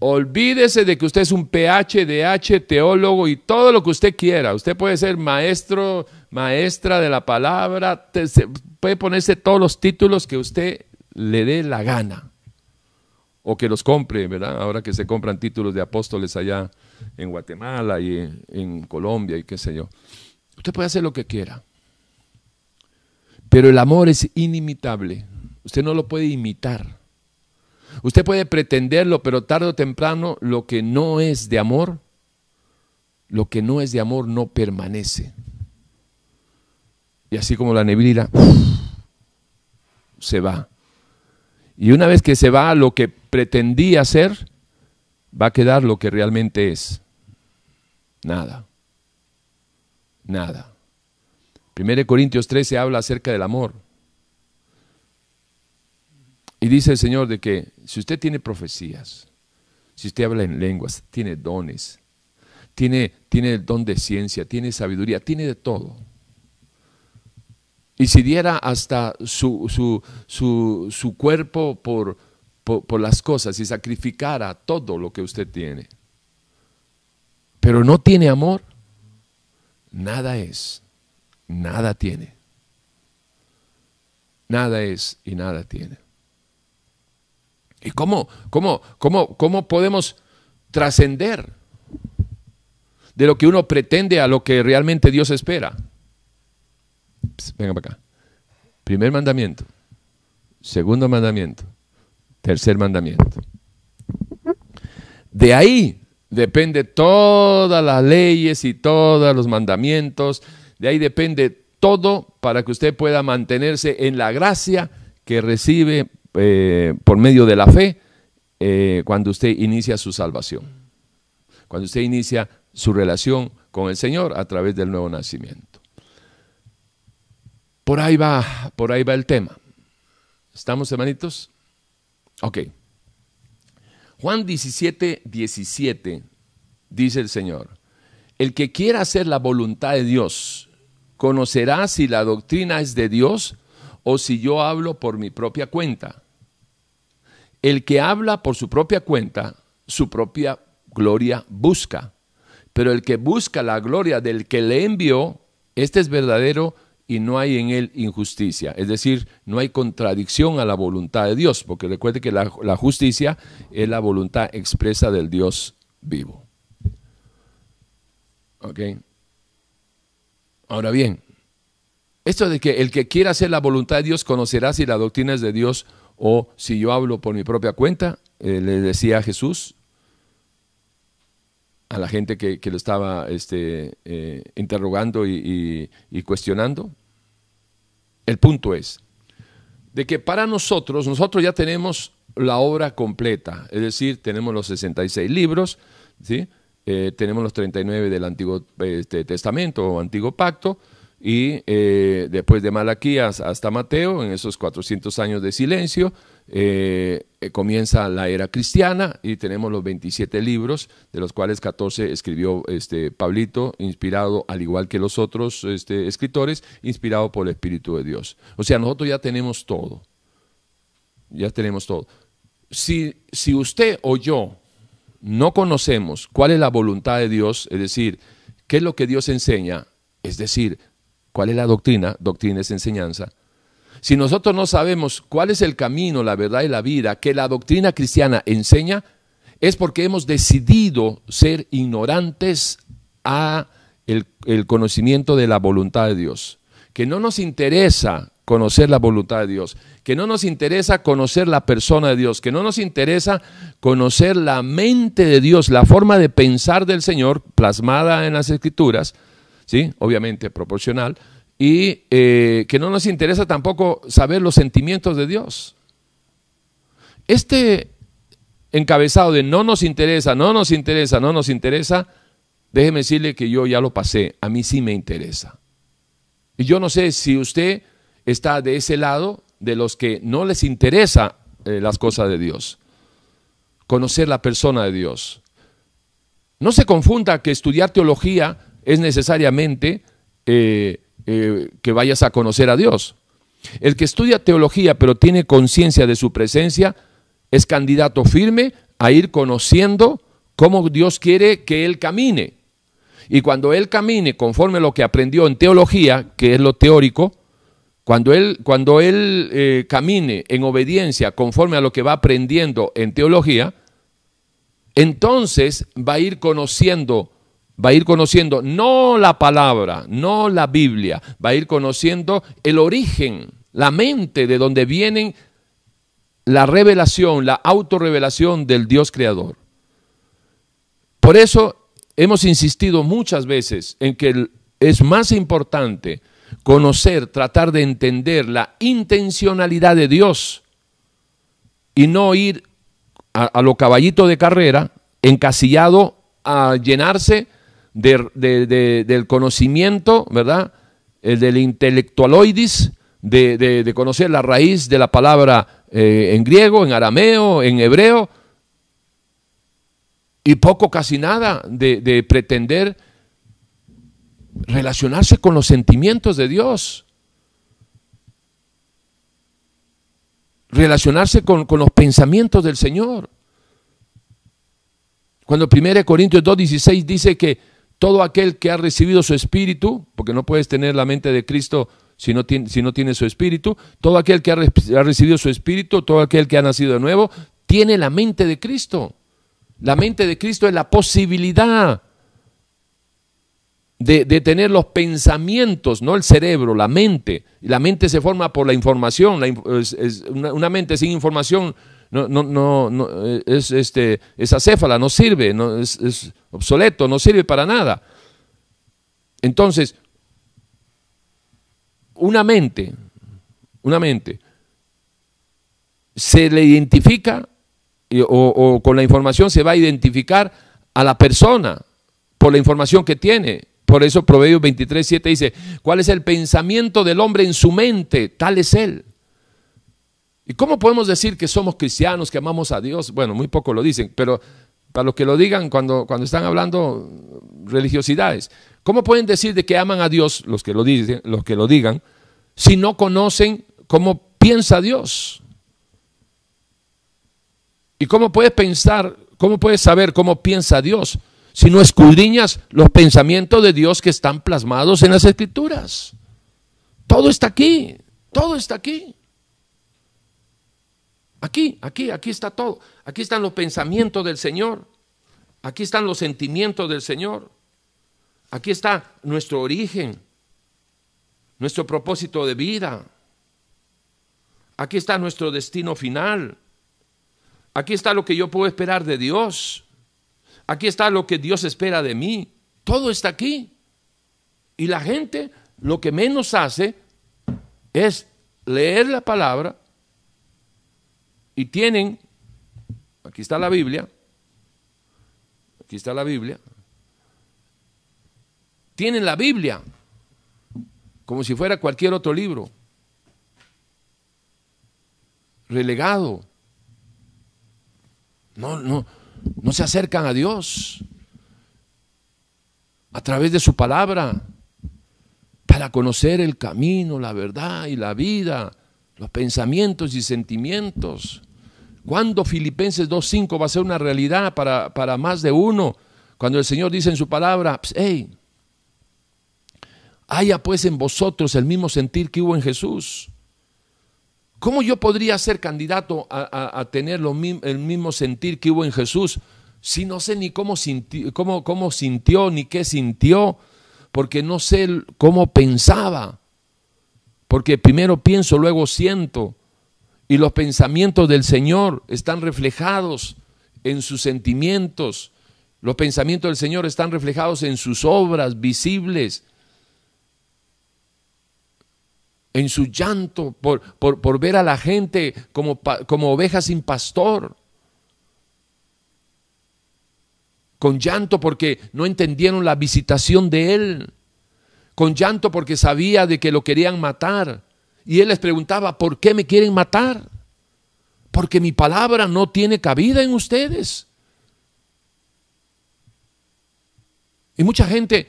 olvídese de que usted es un PhDH, teólogo y todo lo que usted quiera. Usted puede ser maestro, maestra de la palabra, puede ponerse todos los títulos que usted le dé la gana. O que los compre, ¿verdad? Ahora que se compran títulos de apóstoles allá en Guatemala y en Colombia y qué sé yo. Usted puede hacer lo que quiera. Pero el amor es inimitable. Usted no lo puede imitar. Usted puede pretenderlo, pero tarde o temprano lo que no es de amor, lo que no es de amor no permanece. Y así como la neblina, se va. Y una vez que se va lo que pretendía ser, va a quedar lo que realmente es. Nada. Nada. 1 Corintios 13 habla acerca del amor. Y dice el Señor de que si usted tiene profecías, si usted habla en lenguas, tiene dones, tiene, tiene el don de ciencia, tiene sabiduría, tiene de todo. Y si diera hasta su, su, cuerpo por, por las cosas y sacrificara todo lo que usted tiene, pero no tiene amor, nada es, nada tiene. Nada es y nada tiene. ¿Y cómo, cómo, cómo, cómo podemos trascender de lo que uno pretende a lo que realmente Dios espera? venga para acá. Primer mandamiento, segundo mandamiento, tercer mandamiento. De ahí depende todas las leyes y todos los mandamientos. De ahí depende todo para que usted pueda mantenerse en la gracia que recibe eh, por medio de la fe eh, cuando usted inicia su salvación, cuando usted inicia su relación con el Señor a través del nuevo nacimiento. Por ahí va, por ahí va el tema. ¿Estamos, hermanitos? Ok. Juan 17, 17 dice el Señor, el que quiera hacer la voluntad de Dios, conocerá si la doctrina es de Dios o si yo hablo por mi propia cuenta. El que habla por su propia cuenta, su propia gloria busca. Pero el que busca la gloria del que le envió, este es verdadero y no hay en él injusticia. Es decir, no hay contradicción a la voluntad de Dios, porque recuerde que la, justicia es la voluntad expresa del Dios vivo. ¿Ok? Ahora bien, esto de que el que quiera hacer la voluntad de Dios conocerá si la doctrina es de Dios o si yo hablo por mi propia cuenta, eh, le decía a Jesús, a la gente que, lo estaba este, eh, interrogando y cuestionando. El punto es de que para nosotros, nosotros ya tenemos la obra completa, es decir, tenemos los 66 libros, ¿sí? Eh, tenemos los 39 del Antiguo este, Testamento o Antiguo Pacto, y eh, después de Malaquías hasta Mateo, en esos 400 años de silencio, eh, comienza la era cristiana y tenemos los 27 libros, de los cuales 14 escribió este, Pablito, inspirado al igual que los otros este, escritores, inspirado por el Espíritu de Dios. O sea, nosotros ya tenemos todo. Ya tenemos todo. Si, si usted o yo no conocemos cuál es la voluntad de Dios, es decir, qué es lo que Dios enseña, es decir, cuál es la doctrina, doctrina es enseñanza, si nosotros no sabemos cuál es el camino, la verdad y la vida que la doctrina cristiana enseña, es porque hemos decidido ser ignorantes a el, el, conocimiento de la voluntad de Dios. Que no nos interesa conocer la voluntad de Dios, que no nos interesa conocer la persona de Dios, que no nos interesa conocer la mente de Dios, la forma de pensar del Señor plasmada en las Escrituras, ¿sí? obviamente proporcional, y eh, que no nos interesa tampoco saber los sentimientos de Dios. Este encabezado de no nos interesa, no nos interesa, no nos interesa, déjeme decirle que yo ya lo pasé, a mí sí me interesa. Y yo no sé si usted está de ese lado de los que no les interesa eh, las cosas de Dios, conocer la persona de Dios. No se confunda que estudiar teología es necesariamente eh, eh, que vayas a conocer a Dios. El que estudia teología pero tiene conciencia de su presencia es candidato firme a ir conociendo cómo Dios quiere que él camine. Y cuando él camine conforme a lo que aprendió en teología, que es lo teórico, cuando él, cuando él eh, camine en obediencia conforme a lo que va aprendiendo en teología, entonces va a ir conociendo, va a ir conociendo no la palabra, no la Biblia, va a ir conociendo el origen, la mente de donde vienen la revelación, la autorrevelación del Dios creador. Por eso hemos insistido muchas veces en que es más importante conocer, tratar de entender la intencionalidad de Dios y no ir a, lo caballito de carrera, encasillado a llenarse del conocimiento, ¿verdad? El del intelectualoidis, de, conocer la raíz de la palabra eh, en griego, en arameo, en hebreo, y poco, casi nada, de pretender relacionarse con los sentimientos de Dios. Relacionarse con, los pensamientos del Señor. Cuando 1 Corintios 2.16 dice que todo aquel que ha recibido su espíritu, porque no puedes tener la mente de Cristo si no tiene, si no tiene su espíritu, todo aquel que ha, ha recibido su espíritu, todo aquel que ha nacido de nuevo, tiene la mente de Cristo. La mente de Cristo es la posibilidad de, tener los pensamientos, no el cerebro, la mente. La mente se forma por la información. una, mente sin información no, no, no, es, este, es acéfala, no sirve, no, es, obsoleto, no sirve para nada. Entonces, una mente, una mente, se le identifica o, o con la información se va a identificar a la persona por la información que tiene. Por eso Proverbios 23, 7 dice, ¿cuál es el pensamiento del hombre en su mente? Tal es él. ¿Y cómo podemos decir que somos cristianos, que amamos a Dios? Bueno, muy poco lo dicen, pero para los que lo digan cuando, cuando están hablando religiosidades, ¿cómo pueden decir de que aman a Dios, los que lo, dicen, los que lo digan, si no conocen cómo piensa Dios? ¿Y cómo puedes pensar, cómo puedes saber cómo piensa Dios si no escudriñas los pensamientos de Dios que están plasmados en las escrituras. Todo está aquí, todo está aquí. Aquí, aquí, aquí está todo. Aquí están los pensamientos del Señor. Aquí están los sentimientos del Señor. Aquí está nuestro origen, nuestro propósito de vida. Aquí está nuestro destino final. Aquí está lo que yo puedo esperar de Dios. Aquí está lo que Dios espera de mí. Todo está aquí. Y la gente lo que menos hace es leer la palabra y tienen, aquí está la Biblia, aquí está la Biblia, tienen la Biblia como si fuera cualquier otro libro, relegado. No, no, no se acercan a Dios a través de su palabra para conocer el camino, la verdad y la vida, los pensamientos y sentimientos. ¿Cuándo Filipenses 2.5 va a ser una realidad para, para, más de uno? Cuando el Señor dice en su palabra, hey, haya pues en vosotros el mismo sentir que hubo en Jesús. ¿Cómo yo podría ser candidato a, tener el mismo sentir que hubo en Jesús si no sé ni cómo sintió, cómo, cómo sintió ni qué sintió? Porque no sé cómo pensaba. Porque primero pienso, luego siento. Y los pensamientos del Señor están reflejados en sus sentimientos. Los pensamientos del Señor están reflejados en sus obras visibles en su llanto por, por, ver a la gente como, como ovejas sin pastor. Con llanto porque no entendieron la visitación de Él. Con llanto porque sabía de que lo querían matar. Y Él les preguntaba, ¿por qué me quieren matar? Porque mi palabra no tiene cabida en ustedes. Y mucha gente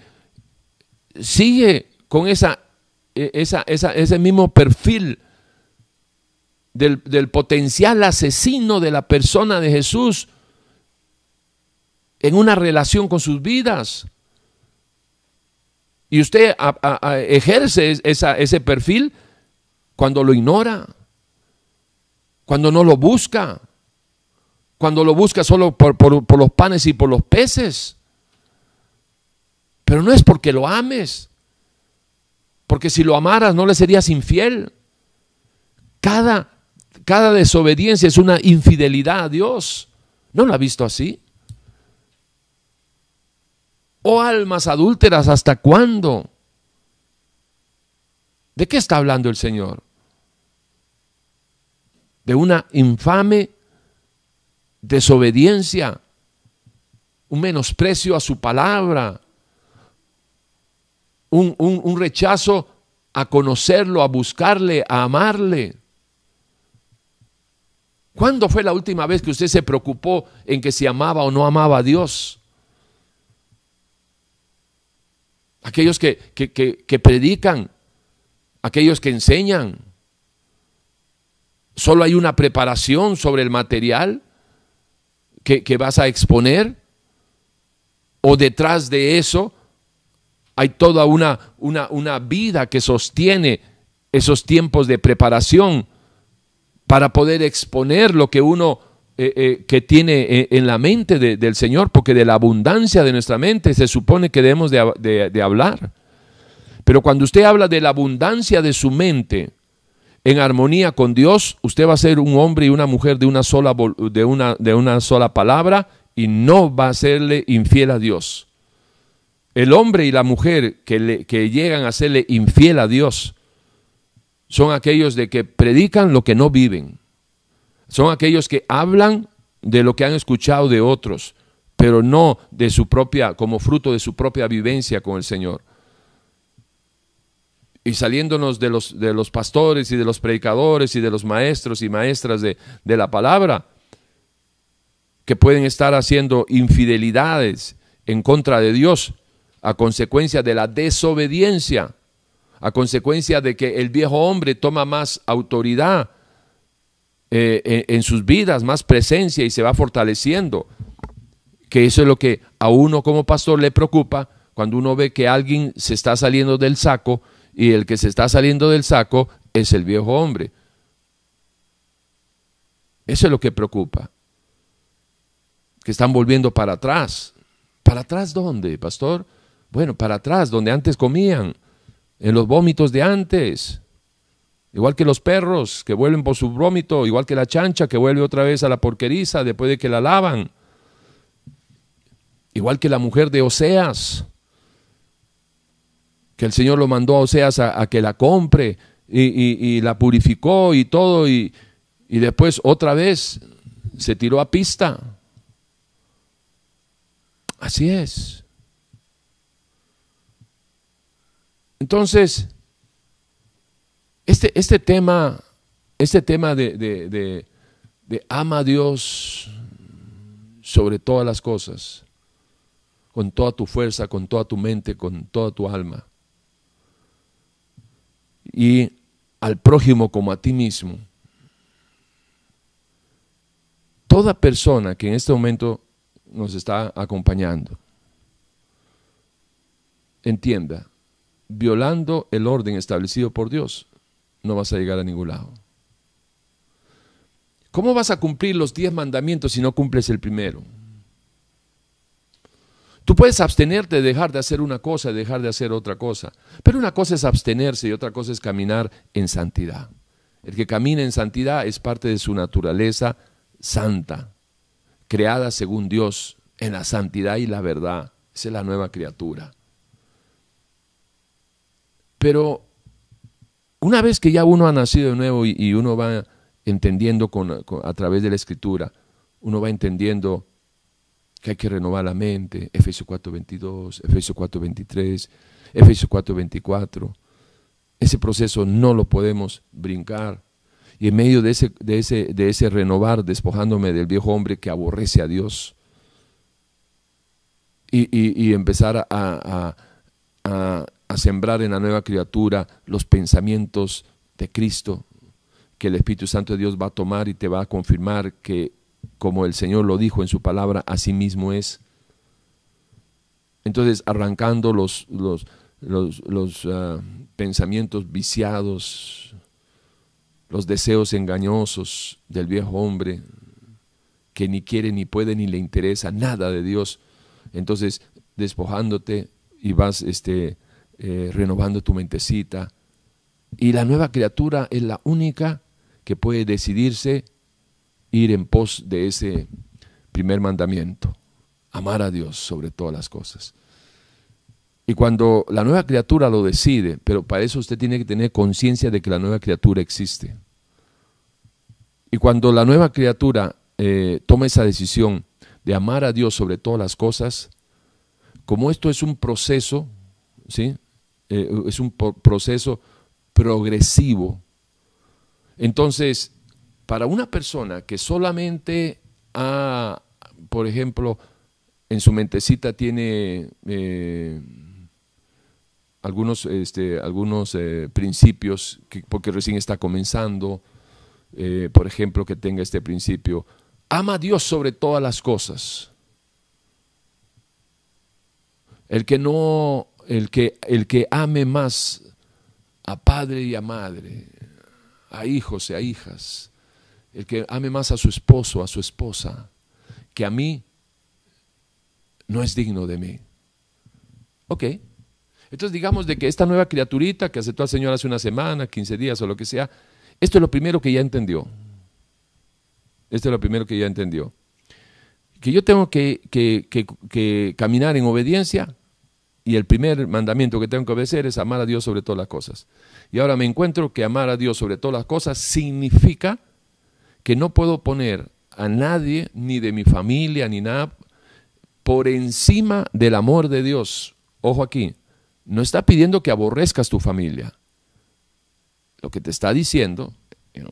sigue con esa, e, esa, ese mismo perfil del, del potencial asesino de la persona de Jesús en una relación con sus vidas. Y usted ejerce ese perfil cuando lo ignora, cuando no lo busca, cuando lo busca solo por, los panes y por los peces. Pero no es porque lo ames, porque si lo amaras no le serías infiel. Cada, cada desobediencia es una infidelidad a Dios. ¿No lo ha visto así? Oh almas adúlteras, ¿hasta cuándo? ¿De qué está hablando el Señor? De una infame desobediencia, un menosprecio a su palabra, un, un, rechazo a conocerlo, a buscarle, a amarle. ¿Cuándo fue la última vez que usted se preocupó en que si amaba o no amaba a Dios? Aquellos que, que, que predican, aquellos que enseñan. Solo hay una preparación sobre el material que, vas a exponer? ¿O detrás de eso hay toda una, una, una vida que sostiene esos tiempos de preparación para poder exponer lo que uno eh, eh, que tiene eh, en la mente del Señor, porque de la abundancia de nuestra mente se supone que debemos de, de, hablar. Pero cuando usted habla de la abundancia de su mente, en armonía con Dios, usted va a ser un hombre y una mujer de una sola, de una, de una sola palabra y no va a serle infiel a Dios. El hombre y la mujer que, le, que llegan a serle infiel a Dios son aquellos de que predican lo que no viven. Son aquellos que hablan de lo que han escuchado de otros, pero no de su propia, como fruto de su propia vivencia con el Señor. Y saliéndonos de los, de los pastores y de los predicadores y de los maestros y maestras de, de la palabra, que pueden estar haciendo infidelidades en contra de Dios a consecuencia de la desobediencia, a consecuencia de que el viejo hombre toma más autoridad eh, en, sus vidas, más presencia y se va fortaleciendo, que eso es lo que a uno como pastor le preocupa cuando uno ve que alguien se está saliendo del saco y el que se está saliendo del saco es el viejo hombre. Eso es lo que preocupa. Que están volviendo para atrás. ¿Para atrás dónde, pastor? Bueno, para atrás, donde antes comían, en los vómitos de antes. Igual que los perros que vuelven por su vómito, igual que la chancha que vuelve otra vez a la porqueriza después de que la lavan. Igual que la mujer de Oseas, que el Señor lo mandó a Oseas a, que la compre y, la purificó y todo, y, y después otra vez se tiró a pista. Así es. Entonces, este, este tema, este tema de, de, de, ama a Dios sobre todas las cosas, con toda tu fuerza, con toda tu mente, con toda tu alma, y al prójimo como a ti mismo. Toda persona que en este momento nos está acompañando, entienda, violando el orden establecido por Dios, no vas a llegar a ningún lado. ¿Cómo vas a cumplir los diez mandamientos si no cumples el primero? Tú puedes abstenerte de dejar de hacer una cosa, dejar de hacer otra cosa. Pero una cosa es abstenerse y otra cosa es caminar en santidad. El que camina en santidad es parte de su naturaleza santa, creada según Dios en la santidad y la verdad. Esa es la nueva criatura. Pero una vez que ya uno ha nacido de nuevo y, uno va entendiendo a través de la escritura, uno va entendiendo que hay que renovar la mente, Efesios 4.22, Efesios 4.23, Efesios 4.24. Ese proceso no lo podemos brincar. Y en medio de ese, renovar, despojándome del viejo hombre que aborrece a Dios, y, empezar a, a sembrar en la nueva criatura los pensamientos de Cristo, que el Espíritu Santo de Dios va a tomar y te va a confirmar que, como el Señor lo dijo en su palabra, así mismo es. Entonces, arrancando los, los, los, ah, pensamientos viciados, los deseos engañosos del viejo hombre, que ni quiere, ni puede, ni le interesa nada de Dios. Entonces, despojándote y vas este, eh, renovando tu mentecita. Y la nueva criatura es la única que puede decidirse ir en pos de ese primer mandamiento, amar a Dios sobre todas las cosas. Y cuando la nueva criatura lo decide, pero para eso usted tiene que tener conciencia de que la nueva criatura existe. Y cuando la nueva criatura eh, toma esa decisión de amar a Dios sobre todas las cosas, como esto es un proceso, ¿sí? Eh, es un proceso progresivo, entonces, para una persona que solamente ha, por ejemplo, en su mentecita tiene eh, algunos, este, algunos eh, principios, porque recién está comenzando, por ejemplo, que tenga este principio, ama a Dios sobre todas las cosas. El que no, el que, el que ame más a padre y a madre, a hijos y a hijas, el que ame más a su esposo, a su esposa, que a mí, no es digno de mí. Ok. Entonces digamos de que esta nueva criaturita que aceptó al Señor hace una semana, 15 días o lo que sea, esto es lo primero que ya entendió. Esto es lo primero que ya entendió. Que yo tengo que, que, que caminar en obediencia y el primer mandamiento que tengo que obedecer es amar a Dios sobre todas las cosas. Y ahora me encuentro que amar a Dios sobre todas las cosas significa que no puedo poner a nadie, ni de mi familia, ni nada, por encima del amor de Dios. Ojo aquí, no está pidiendo que aborrezcas tu familia. Lo que te está diciendo, eh,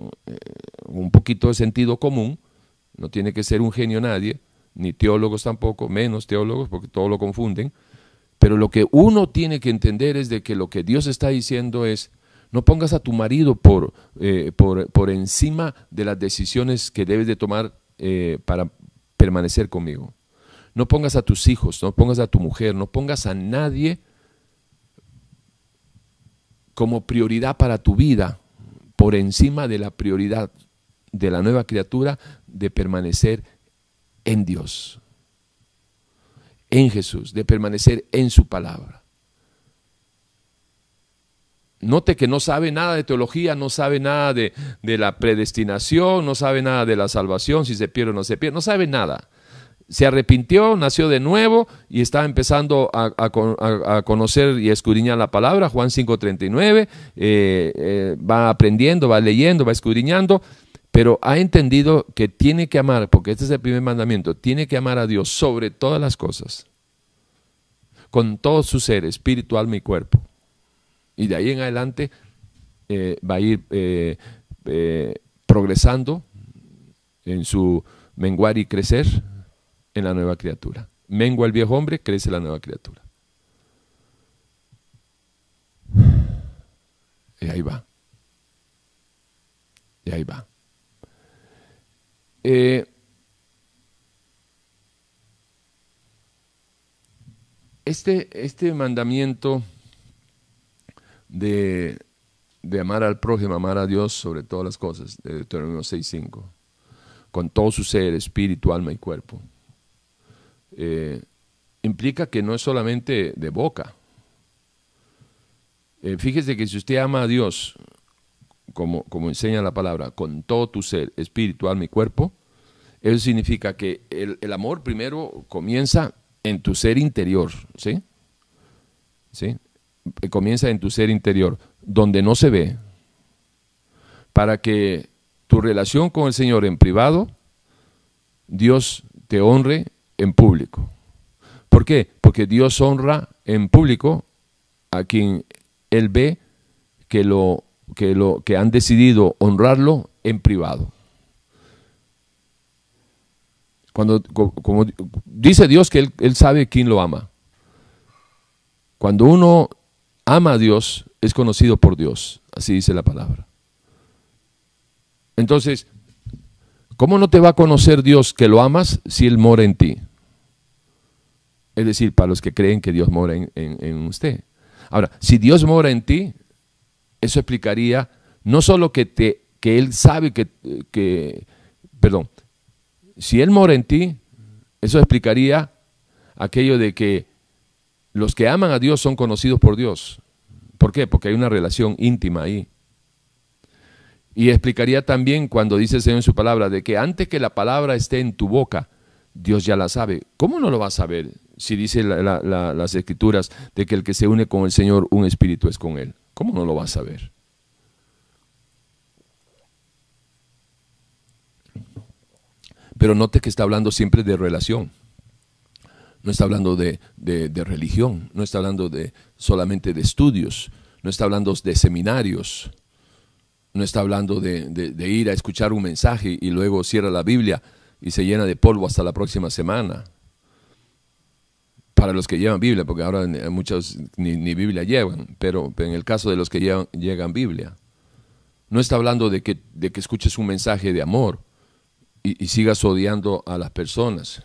un poquito de sentido común, no tiene que ser un genio nadie, ni teólogos tampoco, menos teólogos, porque todo lo confunden, pero lo que uno tiene que entender es de que lo que Dios está diciendo es, no pongas a tu marido por, eh, por, por, encima de las decisiones que debes de tomar eh, para permanecer conmigo. No pongas a tus hijos, no pongas a tu mujer, no pongas a nadie como prioridad para tu vida por encima de la prioridad de la nueva criatura de permanecer en Dios, en Jesús, de permanecer en su palabra. Note que no sabe nada de teología, no sabe nada de, la predestinación, no sabe nada de la salvación, si se pierde o no se pierde, no sabe nada. Se arrepintió, nació de nuevo y está empezando a, conocer y a escudriñar la palabra, Juan 5.39, eh, eh, va aprendiendo, va leyendo, va escudriñando, pero ha entendido que tiene que amar, porque este es el primer mandamiento, tiene que amar a Dios sobre todas las cosas, con todo su ser, espíritu, alma y cuerpo. Y de ahí en adelante eh, va a ir eh, eh, progresando en su menguar y crecer en la nueva criatura. Mengua el viejo hombre, crece la nueva criatura. Y ahí va. Y ahí va. Este, este mandamiento de, amar al prójimo, amar a Dios sobre todas las cosas, de Deuteronomio 6.5, con todo su ser, espíritu, alma y cuerpo. Eh, implica que no es solamente de boca. Eh, fíjese que si usted ama a Dios, como, como enseña la palabra, con todo tu ser, espíritu, alma y cuerpo, eso significa que el, el amor primero comienza en tu ser interior, ¿sí? ¿Sí? comienza en tu ser interior, donde no se ve, para que tu relación con el Señor en privado, Dios te honre en público. ¿Por qué? Porque Dios honra en público a quien Él ve que, lo, que, lo, que han decidido honrarlo en privado. Cuando, como, dice Dios que él, él sabe quién lo ama. Cuando uno ama a Dios, es conocido por Dios, así dice la palabra. Entonces, ¿cómo no te va a conocer Dios que lo amas si Él mora en ti? Es decir, para los que creen que Dios mora en, usted. Ahora, si Dios mora en ti, eso explicaría no solo que, te, que Él sabe que, que, perdón, si Él mora en ti, eso explicaría aquello de que los que aman a Dios son conocidos por Dios. ¿Por qué? Porque hay una relación íntima ahí. Y explicaría también cuando dice el Señor en su palabra, de que antes que la palabra esté en tu boca, Dios ya la sabe. ¿Cómo no lo va a saber? si dice las escrituras de que el que se une con el Señor, un espíritu es con Él. ¿Cómo no lo vas a saber? Pero note que está hablando siempre de relación. No está hablando de, religión, no está hablando de solamente de estudios, no está hablando de seminarios, no está hablando de ir a escuchar un mensaje y luego cierra la Biblia y se llena de polvo hasta la próxima semana para los que llevan Biblia, porque ahora muchos ni, Biblia llevan, pero en el caso de los que llevan, Biblia, no está hablando de que, de que escuches un mensaje de amor y, sigas odiando a las personas,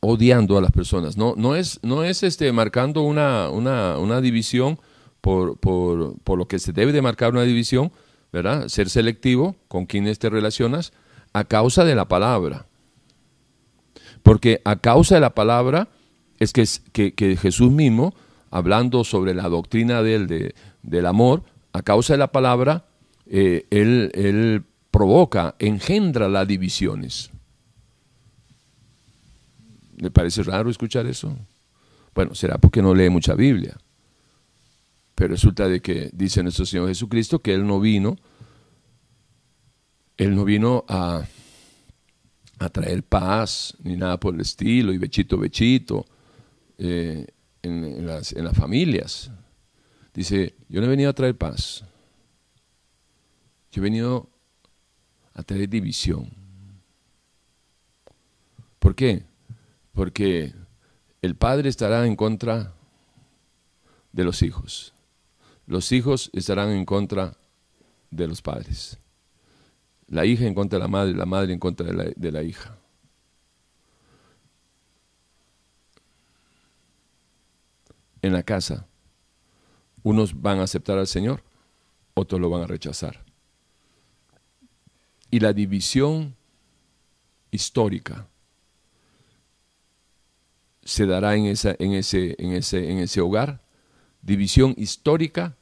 odiando a las personas. No, no es, no es este, marcando una, una, una división por, por, por, lo que se debe de marcar una división, ¿verdad? Ser selectivo con quienes te relacionas a causa de la palabra. Porque a causa de la palabra es que, Jesús mismo, hablando sobre la doctrina de del amor, a causa de la palabra, eh, él, él provoca, engendra las divisiones. ¿Le parece raro escuchar eso? Bueno, será porque no lee mucha Biblia. Pero resulta de que dice nuestro Señor Jesucristo que Él no vino, Él no vino a, a traer paz, ni nada por el estilo, y bechito, bechito, eh, en, las, en las familias. Dice, yo no he venido a traer paz, yo he venido a traer división. ¿Por qué? Porque el padre estará en contra de los hijos. Los hijos estarán en contra de los padres. La hija en contra de la madre, la madre en contra de la, hija. En la casa, unos van a aceptar al Señor, otros lo van a rechazar. Y la división histórica se dará en, en, ese, en, ese, en ese hogar. División histórica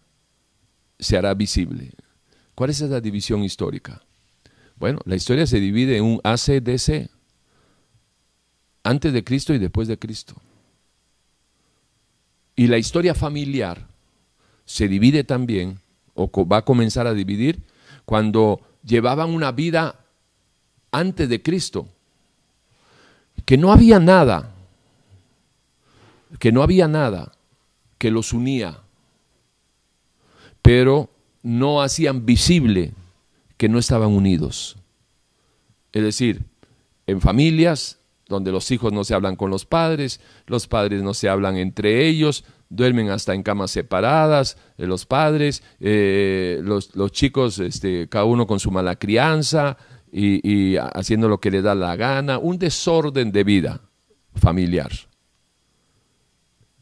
se hará visible. ¿Cuál es esa división histórica? Bueno, la historia se divide en un ACDC, antes de Cristo y después de Cristo. Y la historia familiar se divide también, o va a comenzar a dividir, cuando llevaban una vida antes de Cristo, que no había nada, que no había nada que los unía, pero no hacían visible que no estaban unidos. Es decir, en familias donde los hijos no se hablan con los padres, los padres no se hablan entre ellos, duermen hasta en camas separadas, eh, los padres, eh, los, chicos, este, cada uno con su mala crianza y, y haciendo lo que le da la gana, un desorden de vida familiar.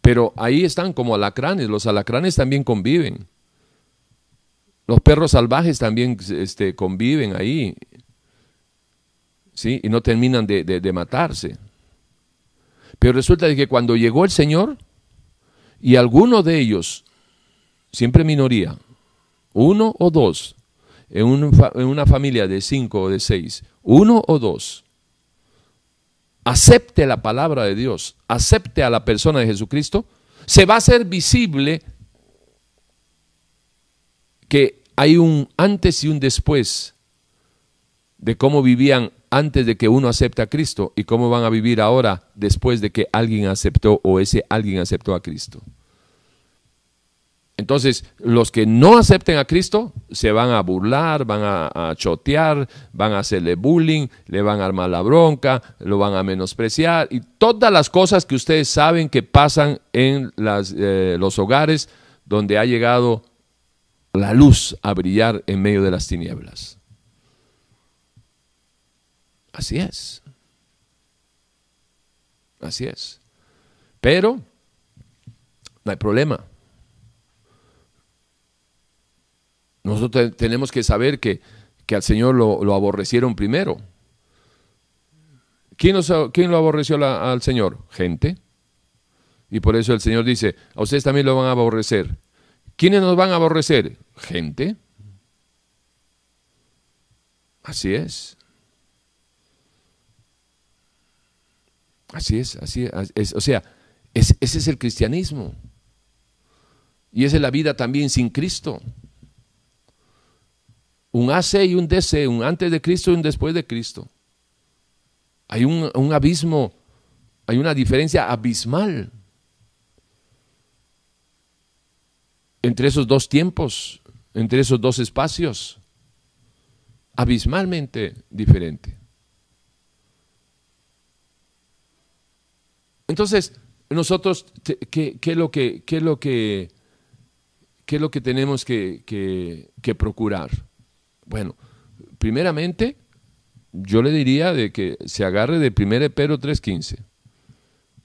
Pero ahí están como alacranes, los alacranes también conviven. Los perros salvajes también este, conviven ahí, ¿sí? Y no terminan de, matarse. Pero resulta que cuando llegó el Señor, y alguno de ellos, siempre minoría, uno o dos, en, una familia de cinco o de seis, uno o dos, acepte la palabra de Dios, acepte a la persona de Jesucristo, se va a hacer visible que hay un antes y un después de cómo vivían antes de que uno acepte a Cristo y cómo van a vivir ahora después de que alguien aceptó o ese alguien aceptó a Cristo. Entonces, los que no acepten a Cristo se van a burlar, van a, chotear, van a hacerle bullying, le van a armar la bronca, lo van a menospreciar y todas las cosas que ustedes saben que pasan en eh, los hogares donde ha llegado la luz a brillar en medio de las tinieblas. Así es. Así es. Pero no hay problema. Nosotros tenemos que saber que, al Señor lo, aborrecieron primero. ¿Quién, lo aborreció al Señor? Gente. Y por eso el Señor dice, a ustedes también lo van a aborrecer. ¿Quiénes nos van a aborrecer? Gente. Así es. Así es, así es. O sea, ese es el cristianismo. Y esa es la vida también sin Cristo. Un AC y un DC, un antes de Cristo y un después de Cristo. Hay un, un abismo, hay una diferencia abismal entre esos dos tiempos, entre esos dos espacios. Abismalmente diferente. Entonces, nosotros, ¿qué, es lo que, qué es lo que, qué es lo que tenemos que, que, procurar? Bueno, primeramente, yo le diría de que se agarre de 1 Pedro 3.15.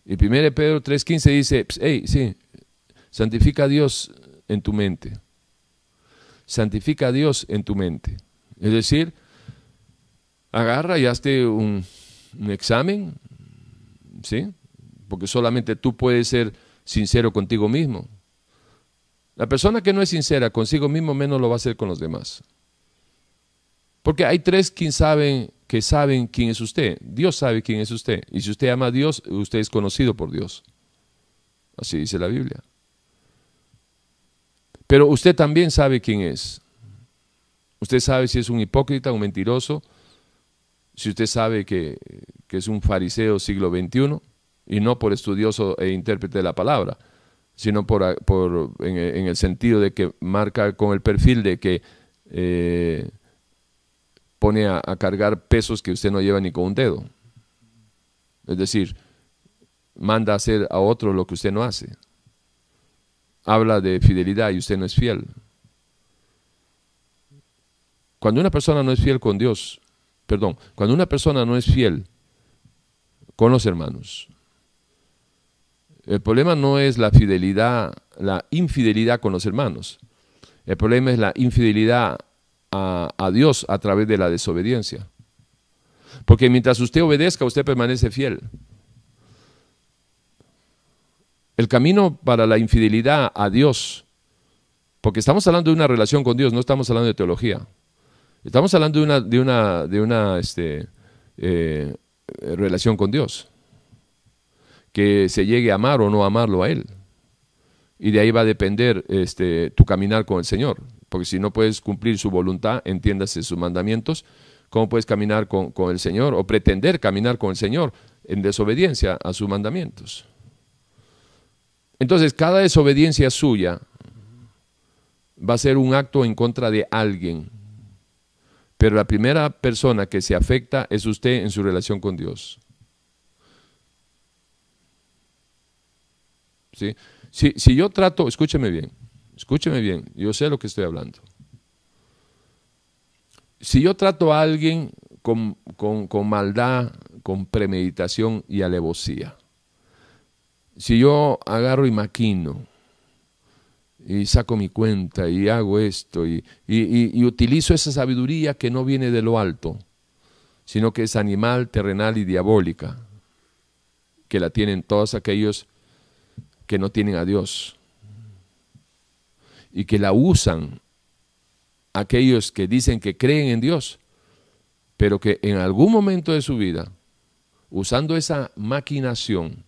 Y 1 Pedro 3.15 dice, hey, sí, santifica a Dios en tu mente. Santifica a Dios en tu mente. Es decir, agarra y hazte un, examen, ¿sí? porque solamente tú puedes ser sincero contigo mismo. La persona que no es sincera consigo mismo menos lo va a hacer con los demás. Porque hay tres quien saben, que saben quién es usted. Dios sabe quién es usted. Y si usted ama a Dios, usted es conocido por Dios. Así dice la Biblia. Pero usted también sabe quién es. Usted sabe si es un hipócrita, un mentiroso, si usted sabe que, que es un fariseo siglo XXI, y no por estudioso e intérprete de la palabra, sino por, en, el sentido de que marca con el perfil de que eh, pone a, cargar pesos que usted no lleva ni con un dedo. Es decir, manda a hacer a otro lo que usted no hace. Habla de fidelidad y usted no es fiel. Cuando una persona no es fiel con Dios, perdón, cuando una persona no es fiel con los hermanos, el problema no es la fidelidad, la infidelidad con los hermanos. El problema es la infidelidad a, Dios a través de la desobediencia. Porque mientras usted obedezca, usted permanece fiel. El camino para la infidelidad a Dios, porque estamos hablando de una relación con Dios, no estamos hablando de teología. Estamos hablando de una, de una, de una este, eh, relación con Dios que se llegue a amar o no amarlo a Él. Y de ahí va a depender este, tu caminar con el Señor. Porque si no puedes cumplir su voluntad, entiéndase sus mandamientos, ¿cómo puedes caminar con, con el Señor o pretender caminar con el Señor en desobediencia a sus mandamientos? Entonces, cada desobediencia suya va a ser un acto en contra de alguien. Pero la primera persona que se afecta es usted en su relación con Dios. Si, si yo trato, escúcheme bien, escúcheme bien, yo sé lo que estoy hablando. Si yo trato a alguien con, con maldad, con premeditación y alevosía, si yo agarro y maquino, y saco mi cuenta y hago esto y, utilizo esa sabiduría que no viene de lo alto, sino que es animal, terrenal y diabólica, que la tienen todos aquellos que no tienen a Dios y que la usan aquellos que dicen que creen en Dios, pero que en algún momento de su vida, usando esa maquinación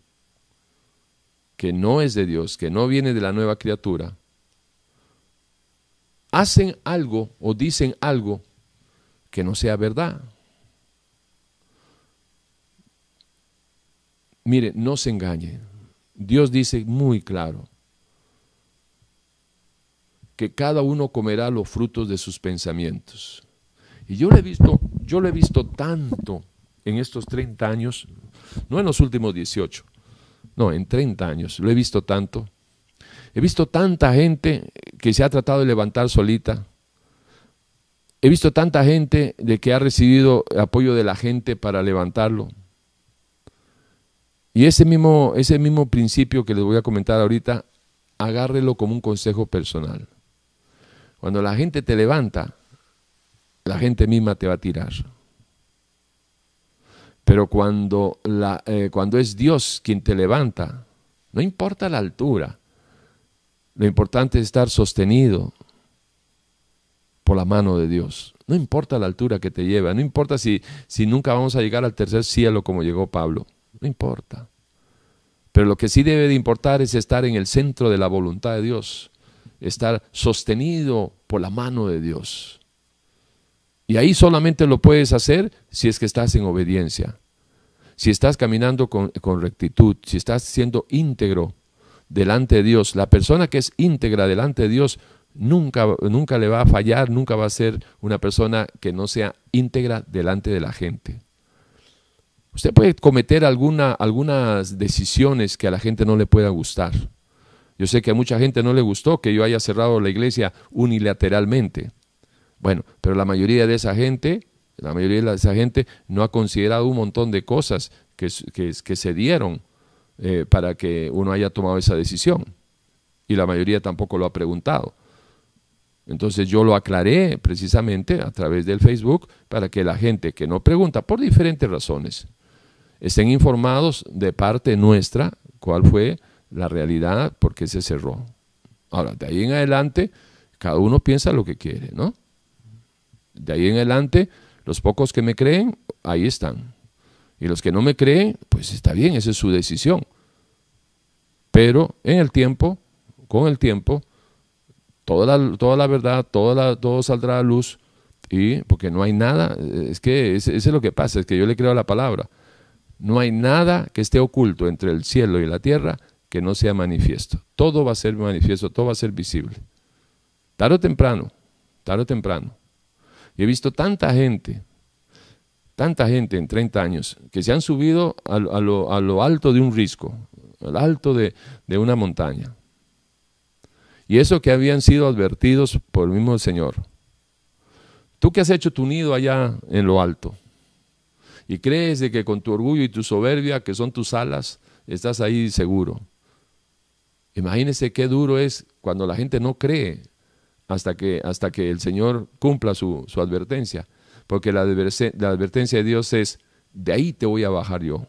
que no es de Dios, que no viene de la nueva criatura, hacen algo o dicen algo que no sea verdad. Mire, no se engañe. Dios dice muy claro, que cada uno comerá los frutos de sus pensamientos. Y yo lo he visto, yo lo he visto tanto en estos 30 años, no en los últimos 18, no, en 30 años, lo he visto tanto. He visto tanta gente que se ha tratado de levantar solita. He visto tanta gente de que ha recibido apoyo de la gente para levantarlo. Y ese mismo, ese mismo principio que les voy a comentar ahorita, agárrelo como un consejo personal. Cuando la gente te levanta, la gente misma te va a tirar. Pero cuando, la, eh, cuando es Dios quien te levanta, no importa la altura, lo importante es estar sostenido por la mano de Dios. No importa la altura que te lleva, no importa si, si nunca vamos a llegar al tercer cielo como llegó Pablo, no importa. Pero lo que sí debe de importar es estar en el centro de la voluntad de Dios estar sostenido por la mano de Dios. Y ahí solamente lo puedes hacer si es que estás en obediencia, si estás caminando con, rectitud, si estás siendo íntegro delante de Dios. La persona que es íntegra delante de Dios nunca, nunca le va a fallar, nunca va a ser una persona que no sea íntegra delante de la gente. Usted puede cometer alguna, algunas decisiones que a la gente no le pueda gustar yo sé que a mucha gente no le gustó que yo haya cerrado la iglesia unilateralmente. Bueno, pero la mayoría de esa gente, la mayoría de esa gente no ha considerado un montón de cosas que, que, se dieron eh, para que uno haya tomado esa decisión. Y la mayoría tampoco lo ha preguntado. Entonces yo lo aclaré precisamente a través del Facebook para que la gente que no pregunta por diferentes razones estén informados de parte nuestra cuál fue la realidad porque se cerró. Ahora, de ahí en adelante, cada uno piensa lo que quiere, ¿no? De ahí en adelante, los pocos que me creen, ahí están. Y los que no me creen, pues está bien, esa es su decisión. Pero en el tiempo, con el tiempo, toda la, toda la verdad, toda todo saldrá a luz. Y porque no hay nada, es que ese es lo que pasa, es que yo le creo a la palabra. No hay nada que esté oculto entre el cielo y la tierra que no sea manifiesto. Todo va a ser manifiesto, todo va a ser visible. Tarde o temprano, tarde o temprano. Y he visto tanta gente, tanta gente en 30 años, que se han subido a, lo, alto de un risco, al alto de, de una montaña. Y eso que habían sido advertidos por el mismo Señor. Tú que has hecho tu nido allá en lo alto y crees de que con tu orgullo y tu soberbia, que son tus alas, estás ahí seguro. Imagínense qué duro es cuando la gente no cree hasta que, hasta que el Señor cumpla su, advertencia. Porque la, la advertencia de Dios es, de ahí te voy a bajar yo.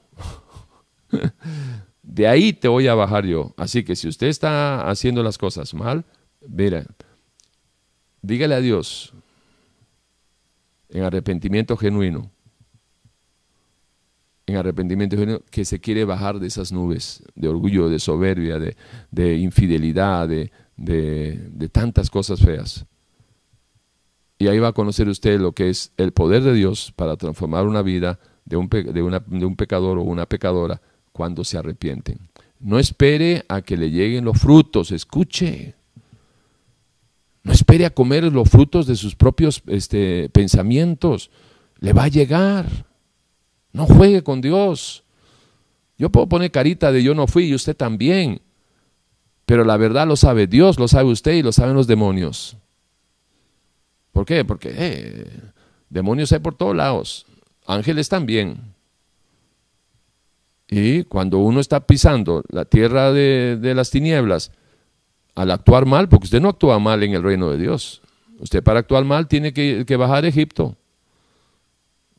de ahí te voy a bajar yo. Así que si usted está haciendo las cosas mal, mira, dígale a Dios en arrepentimiento genuino, en arrepentimiento que se quiere bajar de esas nubes de orgullo, de soberbia, de, infidelidad, de, tantas cosas feas. Y ahí va a conocer usted lo que es el poder de Dios para transformar una vida de un, de un pecador o una pecadora cuando se arrepienten. No espere a que le lleguen los frutos, escuche. No espere a comer los frutos de sus propios este, pensamientos. Le va a llegar. No juegue con Dios. Yo puedo poner carita de yo no fui y usted también. Pero la verdad lo sabe Dios, lo sabe usted y lo saben los demonios. ¿Por qué? Porque eh, demonios hay por todos lados. Ángeles también. Y cuando uno está pisando la tierra de, las tinieblas, al actuar mal, porque usted no actúa mal en el reino de Dios. Usted para actuar mal tiene que, que bajar a Egipto.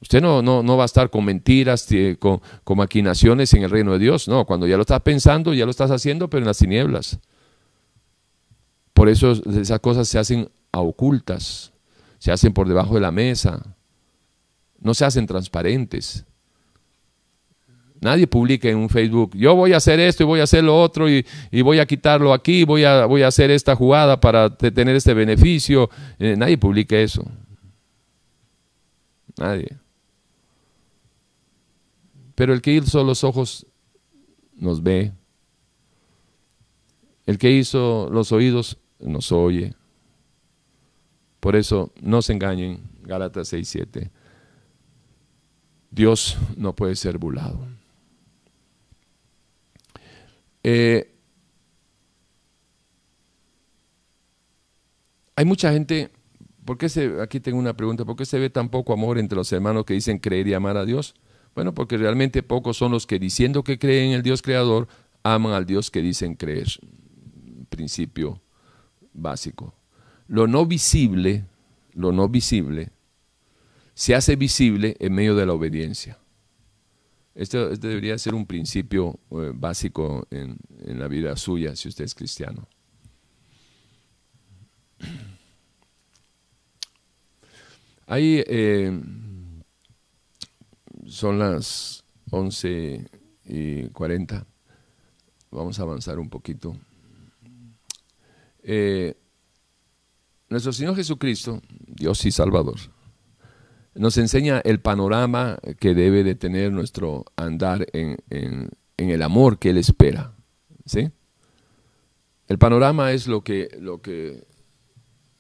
Usted no, no, no va a estar con mentiras, con, con, maquinaciones en el reino de Dios. No, cuando ya lo estás pensando, ya lo estás haciendo, pero en las tinieblas. Por eso esas cosas se hacen a ocultas, se hacen por debajo de la mesa, no se hacen transparentes. Nadie publica en un Facebook, yo voy a hacer esto y voy a hacer lo otro y, voy a quitarlo aquí, voy a, voy a hacer esta jugada para tener este beneficio. Eh, nadie publica eso. Nadie. Pero el que hizo los ojos nos ve. El que hizo los oídos nos oye. Por eso no se engañen, Gálatas 6, 7. Dios no puede ser burlado. Eh, hay mucha gente, ¿por qué se, aquí tengo una pregunta, ¿por qué se ve tan poco amor entre los hermanos que dicen creer y amar a Dios? Bueno, porque realmente pocos son los que diciendo que creen en el Dios creador, aman al Dios que dicen creer. Principio básico. Lo no visible, lo no visible, se hace visible en medio de la obediencia. Esto, debería ser un principio eh, básico en, la vida suya si usted es cristiano. Ahí eh, son las 11 y 40. Vamos a avanzar un poquito. Eh, nuestro Señor Jesucristo, Dios y Salvador, nos enseña el panorama que debe de tener nuestro andar en, el amor que Él espera. ¿sí? El panorama es lo que, lo que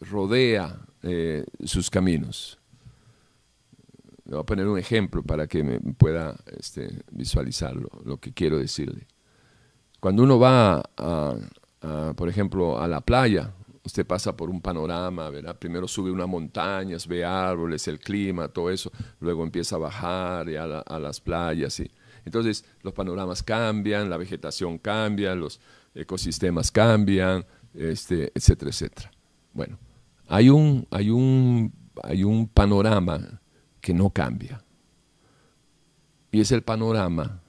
rodea eh, sus caminos. Le voy a poner un ejemplo para que me pueda este, visualizar lo, que quiero decirle. Cuando uno va, por ejemplo, a la playa, usted pasa por un panorama, ¿verdad? Primero sube unas montañas, ve árboles, el clima, todo eso, luego empieza a bajar a, las playas. Y, entonces los panoramas cambian, la vegetación cambia, los ecosistemas cambian, este, etcétera, etcétera. Bueno, hay un, hay un, hay un panorama que no cambia. Y es el panorama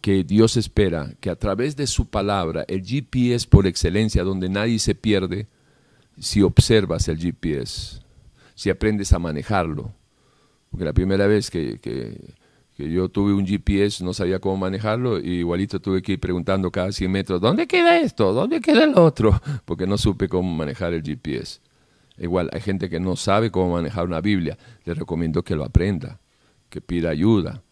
que Dios espera que a través de su palabra, el GPS por excelencia, donde nadie se pierde, si observas el GPS, si aprendes a manejarlo. Porque la primera vez que, yo tuve un GPS no sabía cómo manejarlo y igualito tuve que ir preguntando cada 100 metros, ¿dónde queda esto? ¿Dónde queda el otro? Porque no supe cómo manejar el GPS. Igual hay gente que no sabe cómo manejar una Biblia. Le recomiendo que lo aprenda, que pida ayuda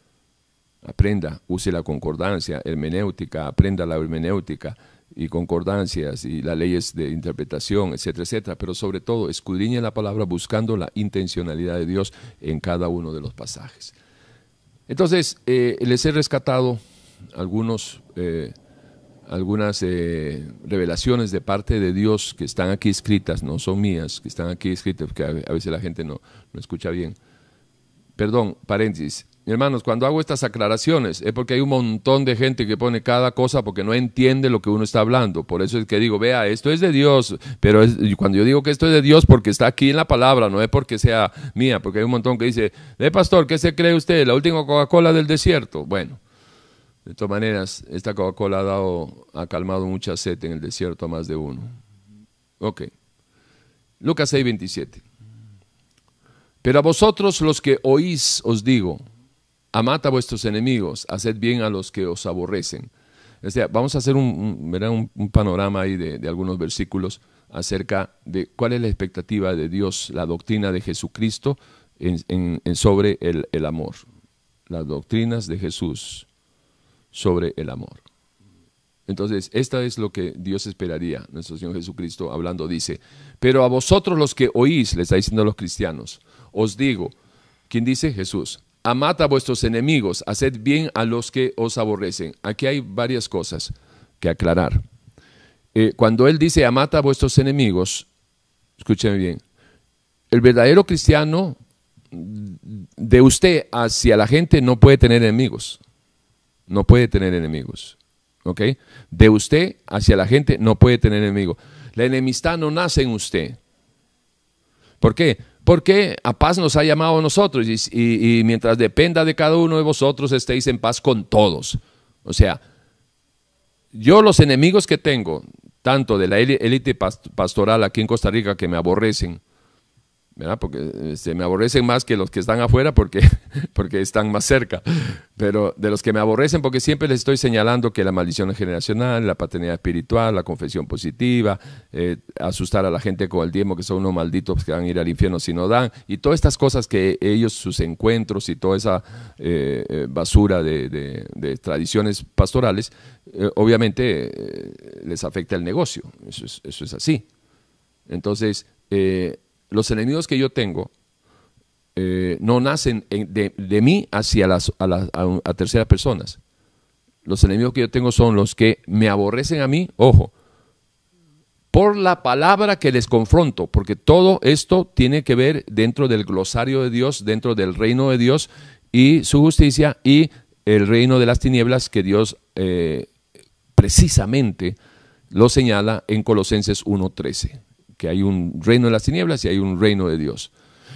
aprenda, use la concordancia, hermenéutica, aprenda la hermenéutica y concordancias y las leyes de interpretación, etcétera, etcétera, pero sobre todo escudriñe la palabra buscando la intencionalidad de Dios en cada uno de los pasajes. Entonces, eh, les he rescatado algunos, eh, algunas eh, revelaciones de parte de Dios que están aquí escritas, no son mías, que están aquí escritas, porque a veces la gente no, no escucha bien. Perdón, paréntesis, Hermanos, cuando hago estas aclaraciones es porque hay un montón de gente que pone cada cosa porque no entiende lo que uno está hablando. Por eso es que digo, vea, esto es de Dios, pero cuando yo digo que esto es de Dios porque está aquí en la palabra, no es porque sea mía, porque hay un montón que dice, eh, pastor, ¿qué se cree usted? La última Coca-Cola del desierto. Bueno, de todas maneras, esta Coca-Cola ha, dado, ha calmado mucha sed en el desierto a más de uno. Ok. Lucas 6, 27. Pero a vosotros los que oís os digo, amad a vuestros enemigos, haced bien a los que os aborrecen. Vamos a hacer un, un, panorama ahí de, algunos versículos acerca de cuál es la expectativa de Dios, la doctrina de Jesucristo sobre el amor. Las doctrinas de Jesús sobre el amor. Entonces, esta es lo que Dios esperaría. Nuestro Señor Jesucristo hablando dice, pero a vosotros los que oís, le está diciendo a los cristianos, os digo, ¿quién dice? Jesús, amad a vuestros enemigos, haced bien a los que os aborrecen. Aquí hay varias cosas que aclarar. Eh, cuando él dice amad a vuestros enemigos, escúcheme bien, el verdadero cristiano de usted hacia la gente no puede tener enemigos. No puede tener enemigos. ¿Ok? De usted hacia la gente no puede tener enemigos. La enemistad no nace en usted. ¿Por qué? Porque a paz nos ha llamado a nosotros y, mientras dependa de cada uno de vosotros estéis en paz con todos. O sea, yo los enemigos que tengo, tanto de la élite pastoral aquí en Costa Rica que me aborrecen, porque se este, me aborrecen más que los que están afuera porque, porque están más cerca. Pero de los que me aborrecen porque siempre les estoy señalando que la maldición generacional, la paternidad espiritual, la confesión positiva, eh, asustar a la gente con el diezmo que son unos malditos que van a ir al infierno si no dan, y todas estas cosas que ellos, sus encuentros y toda esa eh, eh, basura de, tradiciones pastorales, obviamente les afecta el negocio. Eso es, eso es así. Entonces, los enemigos que yo tengo eh, no nacen de, mí hacia las, a, terceras personas. Los enemigos que yo tengo son los que me aborrecen a mí, ojo, por la palabra que les confronto, porque todo esto tiene que ver dentro del glosario de Dios, dentro del reino de Dios y su justicia y el reino de las tinieblas que Dios eh, precisamente lo señala en Colosenses 1.13, que hay un reino de las tinieblas y hay un reino de Dios.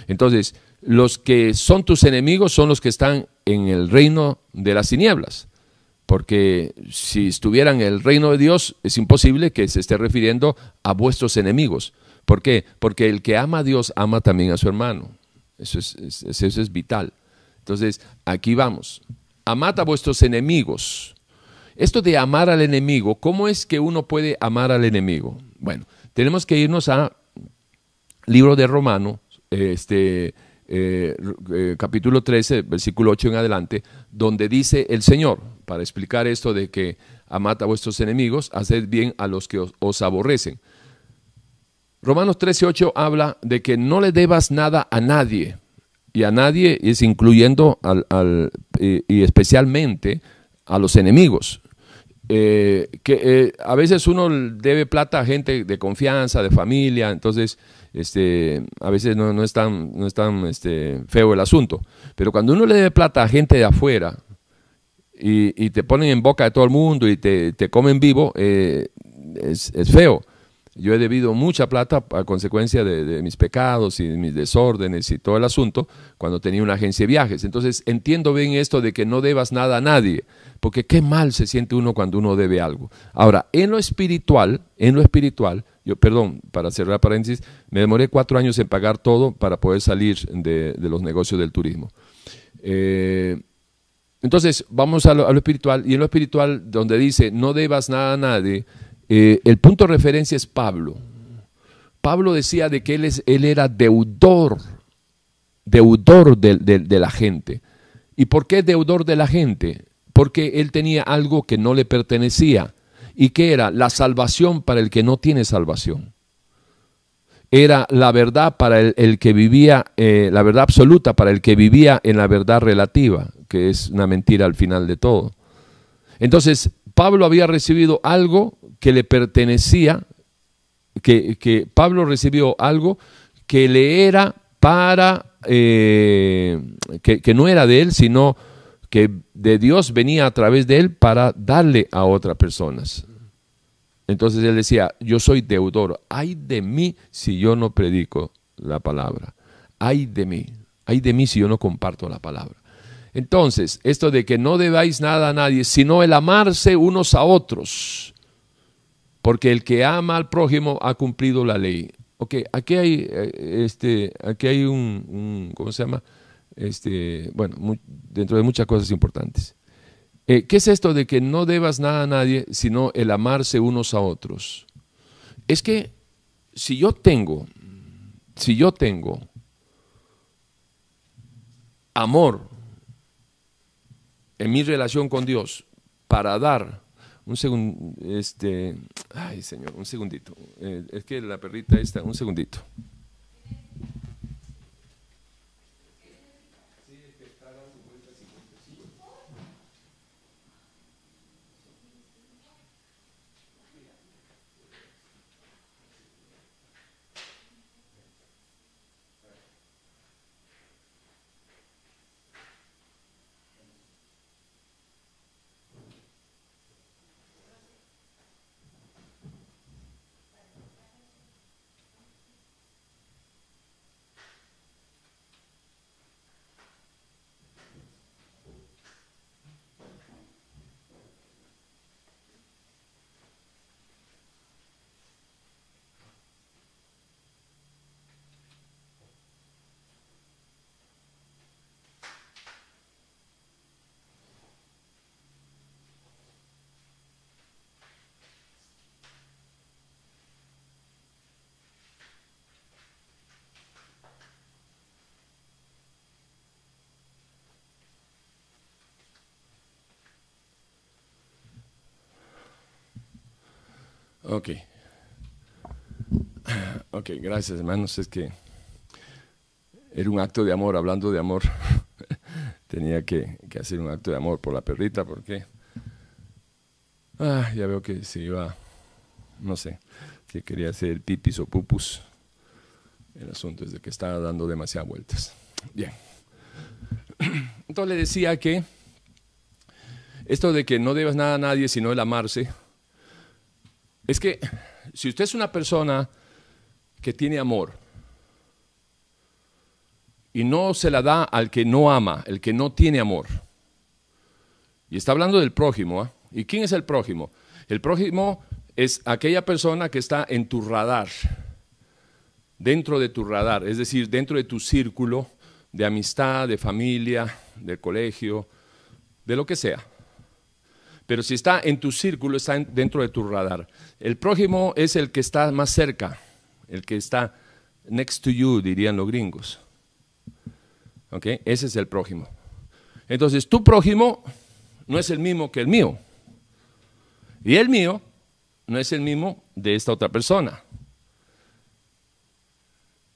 Entonces, los que son tus enemigos son los que están en el reino de las tinieblas, porque si estuvieran en el reino de Dios es imposible que se esté refiriendo a vuestros enemigos. ¿Por qué? Porque el que ama a Dios ama también a su hermano. Eso es, eso es vital. Entonces, aquí vamos. Amad a vuestros enemigos. Esto de amar al enemigo, ¿cómo es que uno puede amar al enemigo? Bueno, tenemos que irnos a libro de Romano, este, eh, eh, capítulo 13, versículo 8 en adelante, donde dice el Señor, para explicar esto de que amad a vuestros enemigos, haced bien a los que os, aborrecen. Romanos 13, 8 habla de que no le debas nada a nadie, y a nadie es incluyendo al, y especialmente a los enemigos. Eh, que eh, a veces uno debe plata a gente de confianza, de familia, entonces este, a veces no, es tan, no es tan este, feo el asunto. Pero cuando uno le debe plata a gente de afuera y, te ponen en boca de todo el mundo y te, comen vivo, eh, es, es, feo. Yo he debido mucha plata a consecuencia de, mis pecados y mis desórdenes y todo el asunto cuando tenía una agencia de viajes. Entonces entiendo bien esto de que no debas nada a nadie, porque qué mal se siente uno cuando uno debe algo. Ahora, en lo espiritual, en lo espiritual, yo, perdón, para cerrar paréntesis, me demoré cuatro años en pagar todo para poder salir de, los negocios del turismo. Eh, entonces, vamos a lo, a lo espiritual, y en lo espiritual, donde dice, no debas nada a nadie, eh, el punto de referencia es Pablo. Pablo decía de que él, es, él era deudor, deudor de, la gente. ¿Y por qué deudor de la gente? Porque él tenía algo que no le pertenecía. ¿Y que era? La salvación para el que no tiene salvación. Era la verdad para el, que vivía, eh, la verdad absoluta para el que vivía en la verdad relativa, que es una mentira al final de todo. Entonces, Pablo había recibido algo que le pertenecía, que, Pablo recibió algo que le era para, eh, que, no era de él, sino que de Dios venía a través de él para darle a otras personas. Entonces él decía, yo soy deudor, ay de mí si yo no predico la palabra, ay de mí, ay de mí si yo no comparto la palabra. Entonces, esto de que no debáis nada a nadie, sino el amarse unos a otros, porque el que ama al prójimo ha cumplido la ley. Ok, aquí hay, eh, este, aquí hay un, ¿cómo se llama? Este, bueno, dentro de muchas cosas importantes. Eh, ¿Qué es esto de que no debas nada a nadie, sino el amarse unos a otros? Es que si yo tengo, si yo tengo amor en mi relación con Dios para dar un segundo, este, ay señor, un segundito, eh, es que la perrita está, un segundito. Ok. Ok, gracias hermanos. Es que era un acto de amor, hablando de amor. Tenía que, hacer un acto de amor por la perrita porque ah, ya veo que se iba, no sé, que quería hacer pipis o pupus. El asunto es de que estaba dando demasiadas vueltas. Bien. Entonces le decía que esto de que no debes nada a nadie sino el amarse, es que si usted es una persona que tiene amor y no se la da al que no ama, el que no tiene amor, y está hablando del prójimo, ¿ah? ¿y quién es el prójimo? El prójimo es aquella persona que está en tu radar, dentro de tu radar, es decir, dentro de tu círculo de amistad, de familia, del colegio, de lo que sea. Pero si está en tu círculo, está dentro de tu radar. El prójimo es el que está más cerca, el que está next to you, dirían los gringos. ¿Ok? Ese es el prójimo. Entonces, tu prójimo no es el mismo que el mío. Y el mío no es el mismo de esta otra persona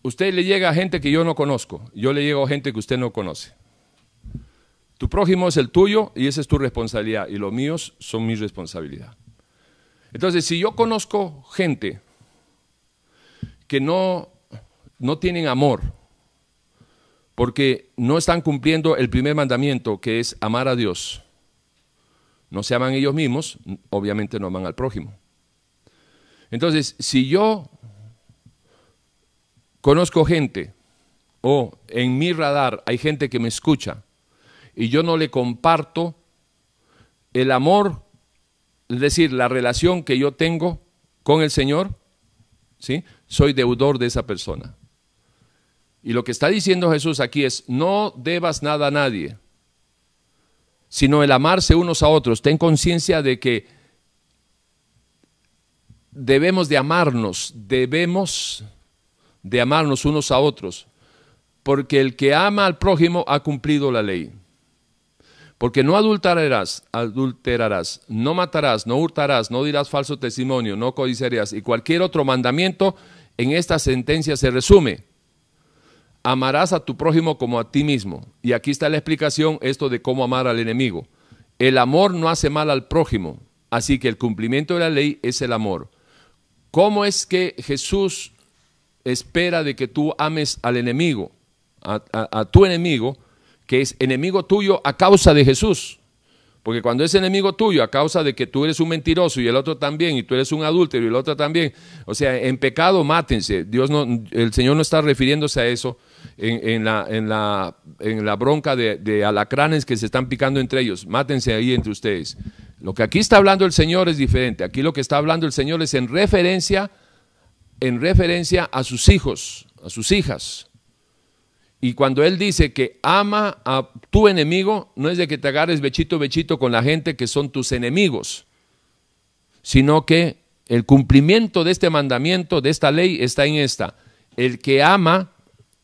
usted le llega a gente que yo no conozco, yo le llego a gente que usted no conoce. Tu prójimo es el tuyo y esa es tu responsabilidad y los míos son mi responsabilidad. Entonces, si yo conozco gente que no, no tienen amor, porque no están cumpliendo el primer mandamiento, que es amar a Dios, no se aman ellos mismos, obviamente no aman al prójimo. Entonces, si yo Conozco gente, o en mi radar hay gente que me escucha, y yo no le comparto el amor, es decir, la relación que yo tengo con el Señor, ¿sí? soy deudor de esa persona. Y lo que está diciendo Jesús aquí es, no debas nada a nadie, sino el amarse unos a otros. Ten conciencia de que debemos de amarnos, debemos de amarnos unos a otros, porque el que ama al prójimo ha cumplido la ley. Porque no adulterarás, adulterarás, no matarás, no hurtarás, no dirás falso testimonio, no codiciarás y cualquier otro mandamiento en esta sentencia se resume. Amarás a tu prójimo como a ti mismo. Y aquí está la explicación esto de cómo amar al enemigo. El amor no hace mal al prójimo, así que el cumplimiento de la ley es el amor. ¿Cómo es que Jesús espera de que tú ames al enemigo, a, tu enemigo, que es enemigo tuyo a causa de Jesús. Porque cuando es enemigo tuyo a causa de que tú eres un mentiroso y el otro también, y tú eres un adúltero y el otro también, o sea, en pecado mátense. Dios no, el Señor no está refiriéndose a eso en, la, en, la, en la, bronca de, de, alacranes que se están picando entre ellos. Mátense ahí entre ustedes. Lo que aquí está hablando el Señor es diferente. Aquí lo que está hablando el Señor es en referencia en referencia a sus hijos, a sus hijas. Y cuando él dice que ama a tu enemigo, no es de que te agarres bechito bechito con la gente que son tus enemigos, sino que el cumplimiento de este mandamiento, de esta ley, está en esta. El que ama,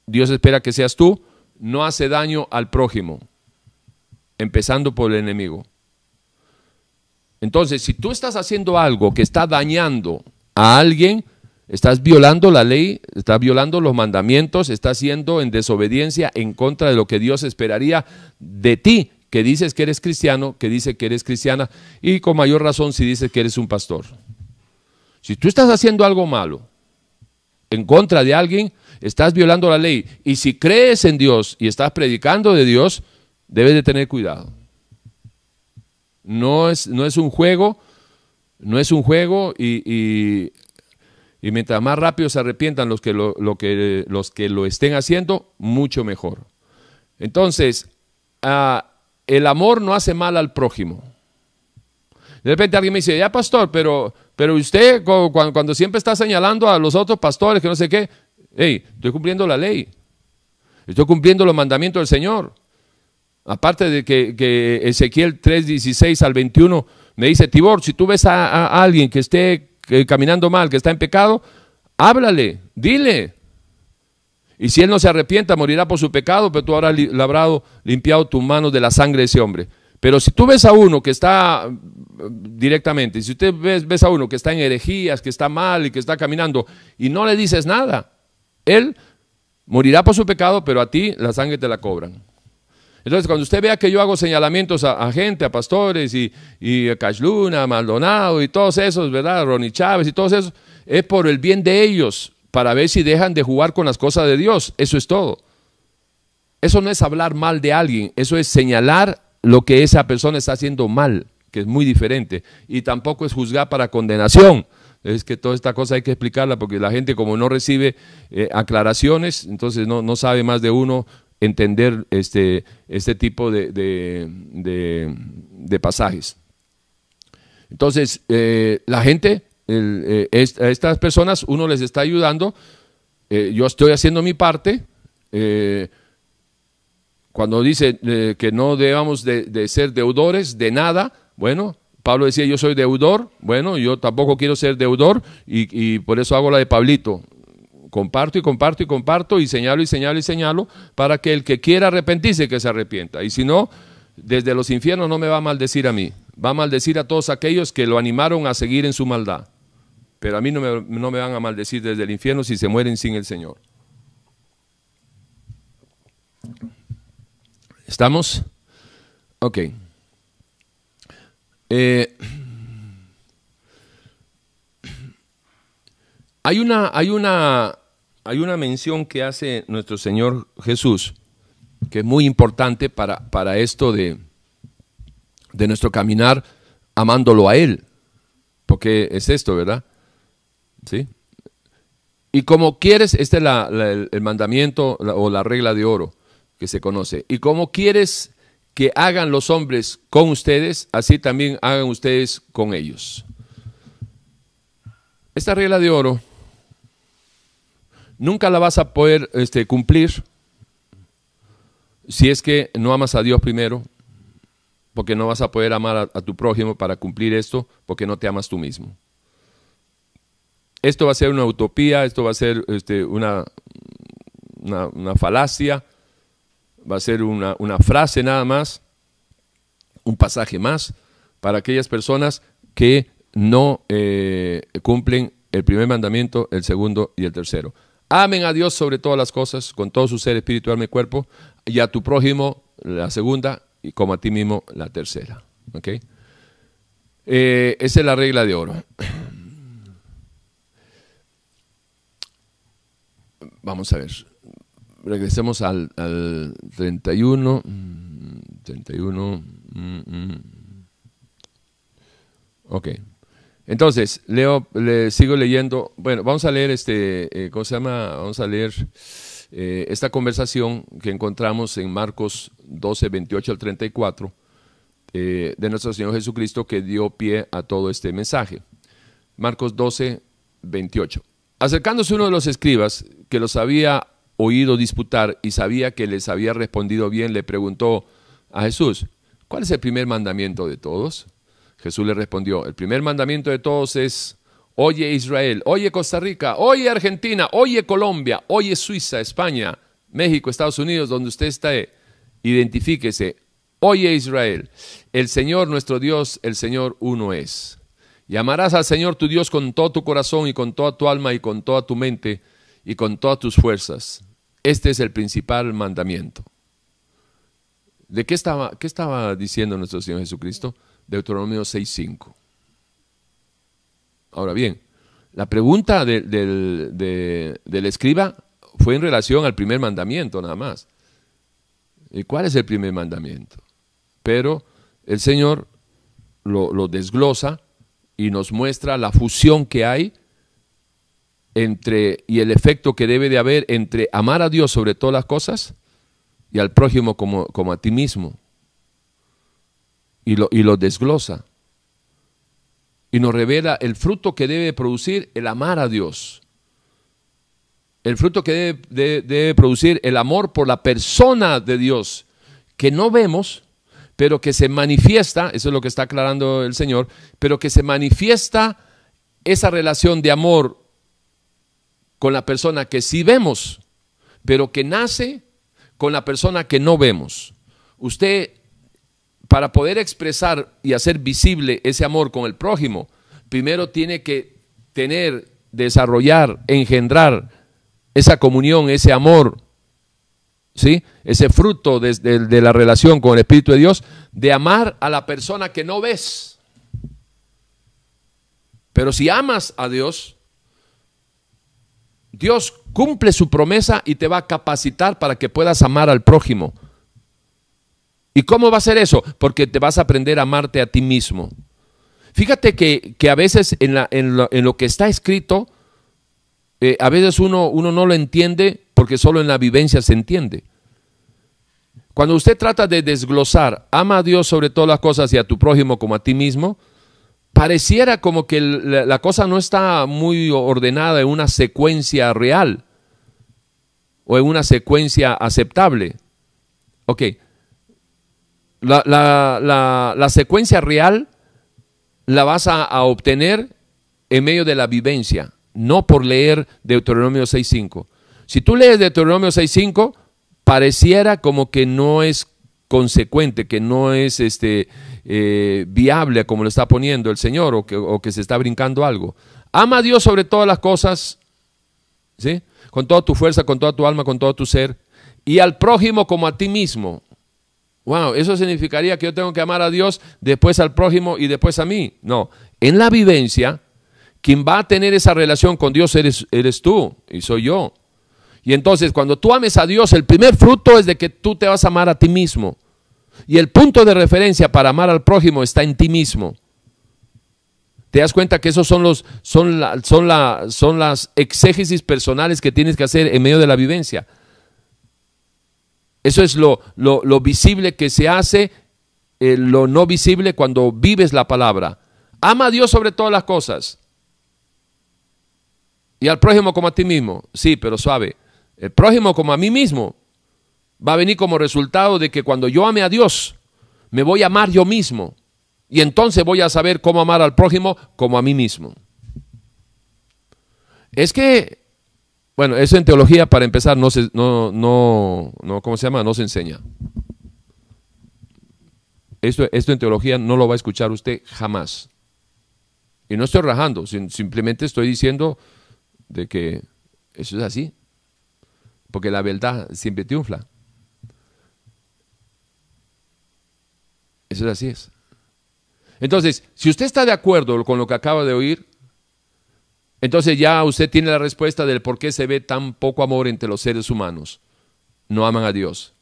Dios espera que seas tú, no hace daño al prójimo, empezando por el enemigo. Entonces, si tú estás haciendo algo que está dañando a alguien, Estás violando la ley, estás violando los mandamientos, estás siendo en desobediencia en contra de lo que Dios esperaría de ti, que dices que eres cristiano, que dice que eres cristiana, y con mayor razón si dices que eres un pastor. Si tú estás haciendo algo malo en contra de alguien, estás violando la ley. Y si crees en Dios y estás predicando de Dios, debes de tener cuidado. No es, no es un juego, no es un juego y y mientras más rápido se arrepientan los que lo, que, los que lo estén haciendo, mucho mejor. Entonces, ah, el amor no hace mal al prójimo. De repente alguien me dice, ya pastor, pero, pero usted cuando, siempre está señalando a los otros pastores que no sé qué, hey, estoy cumpliendo la ley, estoy cumpliendo los mandamientos del Señor. Aparte de que, que Ezequiel 3, 16 al 21 me dice, Tibor, si tú ves a alguien que esté caminando mal, que está en pecado, háblale, dile. Y si él no se arrepienta, morirá por su pecado, pero tú habrás labrado, limpiado tus manos de la sangre de ese hombre. Pero si tú ves a uno que está directamente, si usted ves, ves a uno que está en herejías, que está mal y que está caminando, y no le dices nada, él morirá por su pecado, pero a ti la sangre te la cobran. Entonces, cuando usted vea que yo hago señalamientos a, gente, a pastores y, y a Cashluna, a Maldonado y todos esos, ¿verdad? Ronnie Chávez y todos esos, es por el bien de ellos, para ver si dejan de jugar con las cosas de Dios. Eso es todo. Eso no es hablar mal de alguien, eso es señalar lo que esa persona está haciendo mal, que es muy diferente. Y tampoco es juzgar para condenación. Es que toda esta cosa hay que explicarla porque la gente como no recibe eh, aclaraciones, entonces no, no, sabe más de uno entender este, este tipo de, de, pasajes. Entonces, eh, la gente, eh, a estas personas, uno les está ayudando, yo estoy haciendo mi parte, cuando dice eh, que no debamos de, ser deudores de nada, bueno, Pablo decía yo soy deudor, bueno, yo tampoco quiero ser deudor y, por eso hago la de Pablito. Comparto y comparto y comparto y señalo y señalo y señalo para que el que quiera arrepentirse que se arrepienta. Y si no, desde los infiernos no me va a maldecir a mí, va a maldecir a todos aquellos que lo animaron a seguir en su maldad. Pero a mí no me, no me van a maldecir desde el infierno si se mueren sin el Señor. ¿Estamos? Ok. Eh, hay, una, hay, una, hay una mención que hace nuestro Señor Jesús que es muy importante para, para esto de, de nuestro caminar amándolo a Él. Porque es esto, ¿verdad? ¿Sí? Y como quieres, este es el, mandamiento o la regla de oro que se conoce. Y como quieres que hagan los hombres con ustedes, así también hagan ustedes con ellos. Esta regla de oro nunca la vas a poder este, cumplir si es que no amas a Dios primero, porque no vas a poder amar a, tu prójimo para cumplir esto, porque no te amas tú mismo. Esto va a ser una utopía, esto va a ser este, una, una falacia, va a ser una, frase nada más, un pasaje más, para aquellas personas que no eh, cumplen el primer mandamiento, el segundo y el tercero. Amen a Dios sobre todas las cosas, con todo su ser, espíritu, alma y cuerpo, y a tu prójimo la segunda, y como a ti mismo la tercera. ¿Okay? Eh, esa es la regla de oro. Vamos a ver regresemos al, al 31. 31. Mm, mm. Ok. Entonces, leo, le sigo leyendo. Bueno, vamos a leer este, eh, ¿cómo se llama? Vamos a leer eh, esta conversación que encontramos en Marcos 12, 28 al 34 eh, de nuestro Señor Jesucristo que dio pie a todo este mensaje. Marcos 12, 28. Acercándose uno de los escribas que los había oído disputar y sabía que les había respondido bien, le preguntó a Jesús, ¿cuál es el primer mandamiento de todos? Jesús le respondió, el primer mandamiento de todos es, oye Israel, oye Costa Rica, oye Argentina, oye Colombia, oye Suiza, España, México, Estados Unidos, donde usted esté, identifíquese, oye Israel, el Señor nuestro Dios, el Señor uno es. Y amarás al Señor tu Dios con todo tu corazón y con toda tu alma y con toda tu mente y con todas tus fuerzas. Este es el principal mandamiento. ¿De qué estaba, qué estaba diciendo nuestro Señor Jesucristo? Deuteronomio 6.5. Ahora bien, la pregunta del escriba fue en relación al primer mandamiento nada más. ¿Y cuál es el primer mandamiento? Pero el Señor lo, lo desglosa y nos muestra la fusión que hay entre, y el efecto que debe de haber entre amar a Dios sobre todas las cosas y al prójimo como, como a ti mismo. Y lo, y lo desglosa. Y nos revela el fruto que debe producir el amar a Dios. El fruto que debe, debe producir el amor por la persona de Dios, que no vemos, pero que se manifiesta, eso es lo que está aclarando el Señor, pero que se manifiesta esa relación de amor con la persona que sí vemos, pero que nace con la persona que no vemos. Usted, para poder expresar y hacer visible ese amor con el prójimo, primero tiene que tener, desarrollar, engendrar esa comunión, ese amor, ¿sí? ese fruto de, de, la relación con el Espíritu de Dios, de amar a la persona que no ves. Pero si amas a Dios, Dios cumple su promesa y te va a capacitar para que puedas amar al prójimo. ¿Y cómo va a ser eso? Porque te vas a aprender a amarte a ti mismo. Fíjate que, a veces en, la, en, lo, que está escrito, eh, a veces uno, uno no lo entiende porque solo en la vivencia se entiende. Cuando usted trata de desglosar, ama a Dios sobre todas las cosas y a tu prójimo como a ti mismo, pareciera como que la, cosa no está muy ordenada en una secuencia real o en una secuencia aceptable. Ok, la, la secuencia real la vas a, obtener en medio de la vivencia, no por leer Deuteronomio 6.5. Si tú lees Deuteronomio 6.5, pareciera como que no es consecuente, que no es este, eh, viable como lo está poniendo el Señor o que, o que se está brincando algo. Ama a Dios sobre todas las cosas, ¿sí? con toda tu fuerza, con toda tu alma, con todo tu ser, y al prójimo como a ti mismo. Wow, eso significaría que yo tengo que amar a Dios, después al prójimo y después a mí. No, en la vivencia, quien va a tener esa relación con Dios eres, eres tú y soy yo. Y entonces cuando tú ames a Dios, el primer fruto es de que tú te vas a amar a ti mismo. Y el punto de referencia para amar al prójimo está en ti mismo. Te das cuenta que esos son, los, son, son, la, son las exégesis personales que tienes que hacer en medio de la vivencia. Eso es lo, lo, visible que se hace, eh, lo no visible cuando vives la palabra. Ama a Dios sobre todas las cosas. Y al prójimo como a ti mismo. Sí, pero suave. El prójimo como a mí mismo va a venir como resultado de que cuando yo ame a Dios, me voy a amar yo mismo. Y entonces voy a saber cómo amar al prójimo como a mí mismo. Es que bueno, eso en teología, para empezar, no se, no, no, no, ¿cómo se llama? No se enseña. Esto, esto en teología no lo va a escuchar usted jamás. Y no estoy rajando, simplemente estoy diciendo de que eso es así. Porque la verdad siempre triunfa. Eso es así es. Entonces, si usted está de acuerdo con lo que acaba de oír, entonces ya usted tiene la respuesta del por qué se ve tan poco amor entre los seres humanos. No aman a Dios.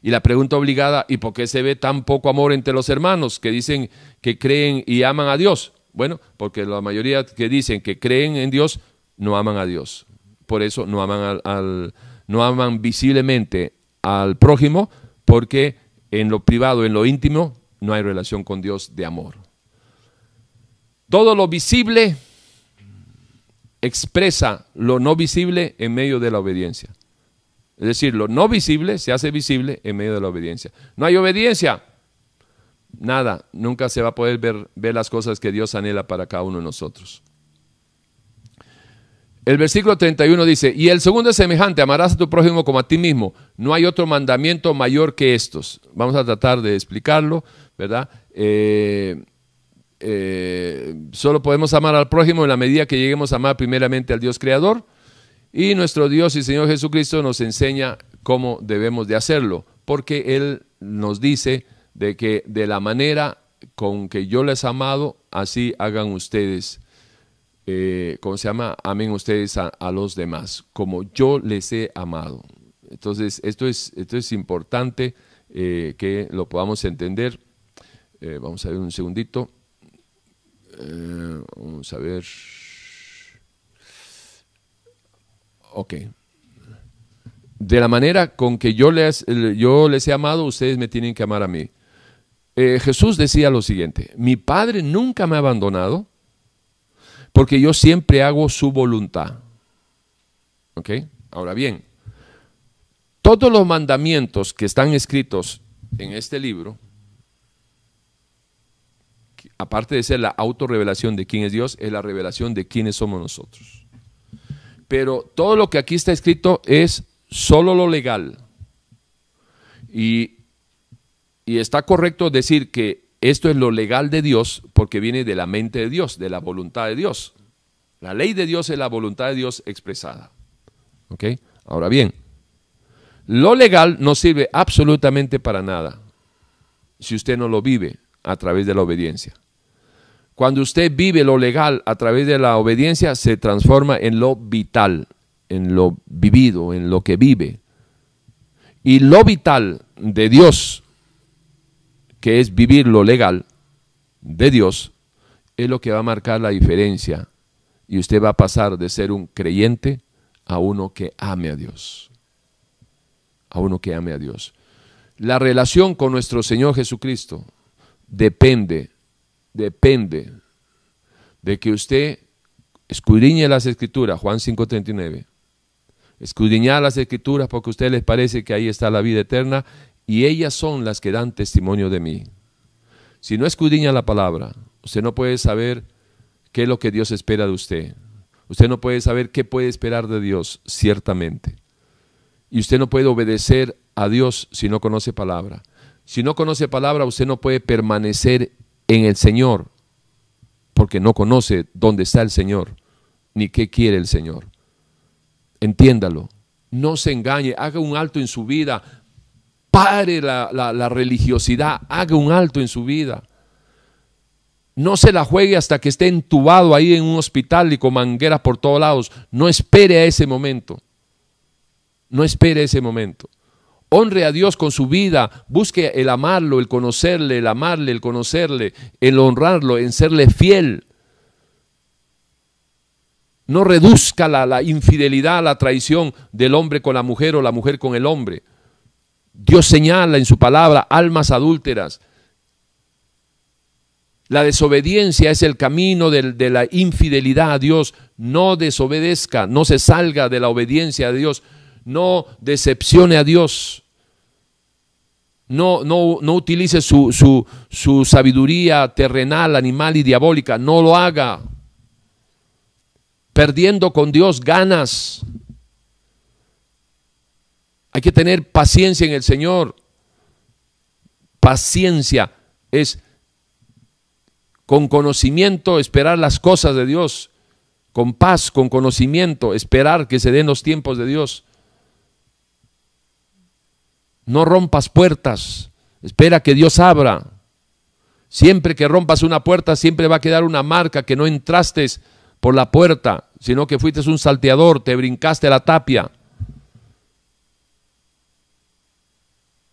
Y la pregunta obligada, ¿y por qué se ve tan poco amor entre los hermanos que dicen que creen y aman a Dios? Bueno, porque la mayoría que dicen que creen en Dios no aman a Dios. Por eso no aman, al, no aman visiblemente al prójimo, porque en lo privado, en lo íntimo, no hay relación con Dios de amor. Todo lo visible expresa lo no visible en medio de la obediencia. Es decir, lo no visible se hace visible en medio de la obediencia. No hay obediencia, nada, nunca se va a poder ver, ver las cosas que Dios anhela para cada uno de nosotros. El versículo 31 dice, y el segundo es semejante, amarás a tu prójimo como a ti mismo. No hay otro mandamiento mayor que estos. Vamos a tratar de explicarlo, ¿verdad? Eh, eh, solo podemos amar al prójimo en la medida que lleguemos a amar primeramente al Dios Creador. Y nuestro Dios y Señor Jesucristo nos enseña cómo debemos de hacerlo, porque Él nos dice de que de la manera con que yo les he amado, así hagan ustedes, eh, ¿cómo se llama? Amen ustedes a, los demás, como yo les he amado. Entonces, esto es, esto es importante eh, que lo podamos entender. vamos a ver un segundito. Eh, vamos a ver. Ok. De la manera con que yo les, yo les he amado, ustedes me tienen que amar a mí. Eh, Jesús decía lo siguiente, mi Padre nunca me ha abandonado porque yo siempre hago su voluntad. ¿Ok? Ahora bien, todos los mandamientos que están escritos en este libro aparte de ser la autorrevelación de quién es Dios, es la revelación de quiénes somos nosotros. Pero todo lo que aquí está escrito es solo lo legal. Y, está correcto decir que esto es lo legal de Dios porque viene de la mente de Dios, de la voluntad de Dios. La ley de Dios es la voluntad de Dios expresada. ¿Ok? Ahora bien, lo legal no sirve absolutamente para nada si usted no lo vive a través de la obediencia. Cuando usted vive lo legal a través de la obediencia, se transforma en lo vital, en lo vivido, en lo que vive. Y lo vital de Dios, que es vivir lo legal de Dios, es lo que va a marcar la diferencia. Y usted va a pasar de ser un creyente a uno que ame a Dios. A uno que ame a Dios. La relación con nuestro Señor Jesucristo depende, depende de que usted escudriñe las escrituras, Juan 5:39. Escudriñar las escrituras porque a usted les parece que ahí está la vida eterna y ellas son las que dan testimonio de mí. Si no escudriña la palabra, usted no puede saber qué es lo que Dios espera de usted. Usted no puede saber qué puede esperar de Dios, ciertamente. Y usted no puede obedecer a Dios si no conoce palabra. Si no conoce palabra, usted no puede permanecer en el Señor, porque no conoce dónde está el Señor, ni qué quiere el Señor. Entiéndalo, no se engañe, haga un alto en su vida, pare la, religiosidad, haga un alto en su vida. No se la juegue hasta que esté entubado ahí en un hospital y con mangueras por todos lados. No espere a ese momento. No espere ese momento. Honre a Dios con su vida, busque el amarlo, el conocerle, el amarle, el conocerle, el honrarlo, en serle fiel. No reduzca la, la, infidelidad, la traición del hombre con la mujer o la mujer con el hombre. Dios señala en su palabra almas adúlteras. La desobediencia es el camino de, de la infidelidad a Dios. No desobedezca, no se salga de la obediencia a Dios no decepcione a Dios. No, no, no utilice su, su, su sabiduría terrenal, animal y diabólica. No lo haga. Perdiendo con Dios ganas. Hay que tener paciencia en el Señor. Paciencia es con conocimiento esperar las cosas de Dios. Con paz, con conocimiento, esperar que se den los tiempos de Dios. No rompas puertas. Espera que Dios abra. Siempre que rompas una puerta, siempre va a quedar una marca que no entraste por la puerta, sino que fuiste un salteador, te brincaste la tapia.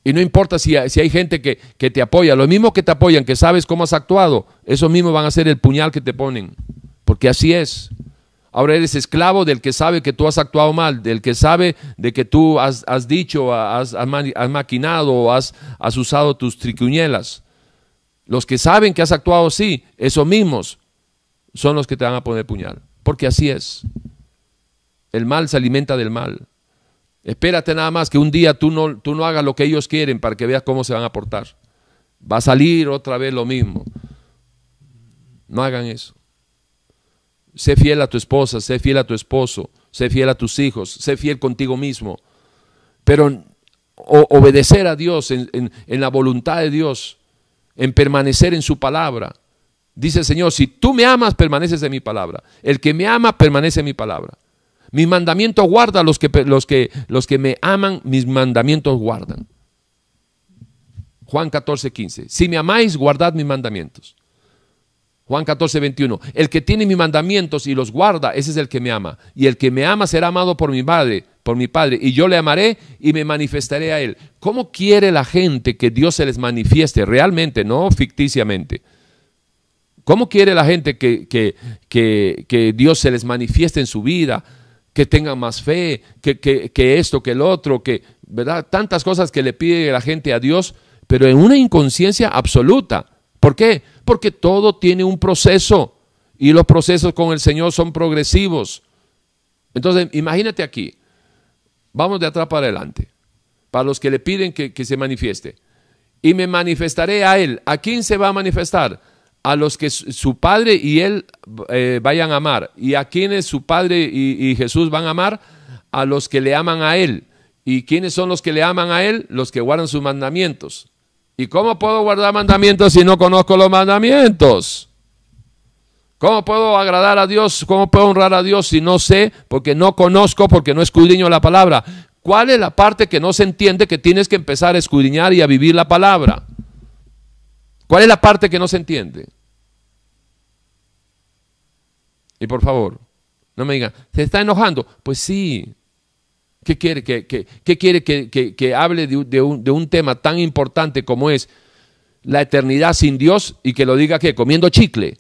Y no importa si, hay gente que, que, te apoya, lo mismo que te apoyan, que sabes cómo has actuado, esos mismos van a ser el puñal que te ponen. Porque así es. Ahora eres esclavo del que sabe que tú has actuado mal, del que sabe de que tú has, dicho, has, maquinado o has, has usado tus tricuñelas. Los que saben que has actuado así, esos mismos, son los que te van a poner puñal. Porque así es. El mal se alimenta del mal. Espérate nada más que un día tú no, tú no hagas lo que ellos quieren para que veas cómo se van a portar. Va a salir otra vez lo mismo. No hagan eso. Sé fiel a tu esposa, sé fiel a tu esposo, sé fiel a tus hijos, sé fiel contigo mismo. Pero obedecer a Dios en, la voluntad de Dios, en permanecer en su palabra. Dice el Señor, si tú me amas, permaneces en mi palabra. El que me ama, permanece en mi palabra. Mis mandamientos guarda los que, los que, los que me aman, mis mandamientos guardan. Juan 14, 15. Si me amáis, guardad mis mandamientos. Juan 14, 21. El que tiene mis mandamientos y los guarda, ese es el que me ama. Y el que me ama será amado por mi Padre, por mi Padre. Y yo le amaré y me manifestaré a él. ¿Cómo quiere la gente que Dios se les manifieste realmente, no ficticiamente? ¿Cómo quiere la gente que, que, que, Dios se les manifieste en su vida? Que tengan más fe, que, que esto, que el otro, que, ¿verdad? Tantas cosas que le pide la gente a Dios, pero en una inconsciencia absoluta. ¿Por qué? Porque todo tiene un proceso y los procesos con el Señor son progresivos. Entonces, imagínate aquí, vamos de atrás para adelante, para los que le piden que, se manifieste. Y me manifestaré a Él. ¿A quién se va a manifestar? A los que su Padre y Él eh, vayan a amar. ¿Y a quienes su Padre y, y Jesús van a amar? A los que le aman a Él. ¿Y quiénes son los que le aman a Él? Los que guardan sus mandamientos. ¿Y cómo puedo guardar mandamientos si no conozco los mandamientos? ¿Cómo puedo agradar a Dios? ¿Cómo puedo honrar a Dios si no sé? Porque no conozco, porque no escudriño la palabra. ¿Cuál es la parte que no se entiende que tienes que empezar a escudriñar y a vivir la palabra? ¿Cuál es la parte que no se entiende? Y por favor, no me digan, ¿se está enojando? Pues sí. ¿Qué quiere que, quiere que, hable de, un, de un tema tan importante como es la eternidad sin Dios y que lo diga que comiendo chicle?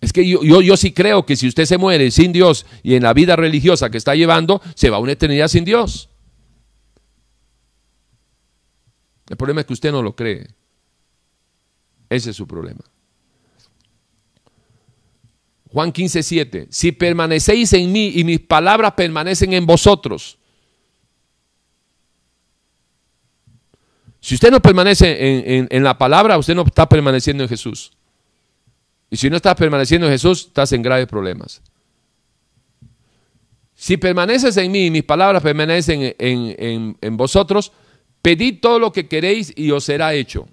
Es que yo, yo, yo, sí creo que si usted se muere sin Dios y en la vida religiosa que está llevando, se va a una eternidad sin Dios. El problema es que usted no lo cree. Ese es su problema. Juan 15, 7. Si permanecéis en mí y mis palabras permanecen en vosotros. Si usted no permanece en, la palabra, usted no está permaneciendo en Jesús. Y si no estás permaneciendo en Jesús, estás en graves problemas. Si permaneces en mí y mis palabras permanecen en, en vosotros, pedid todo lo que queréis y os será hecho.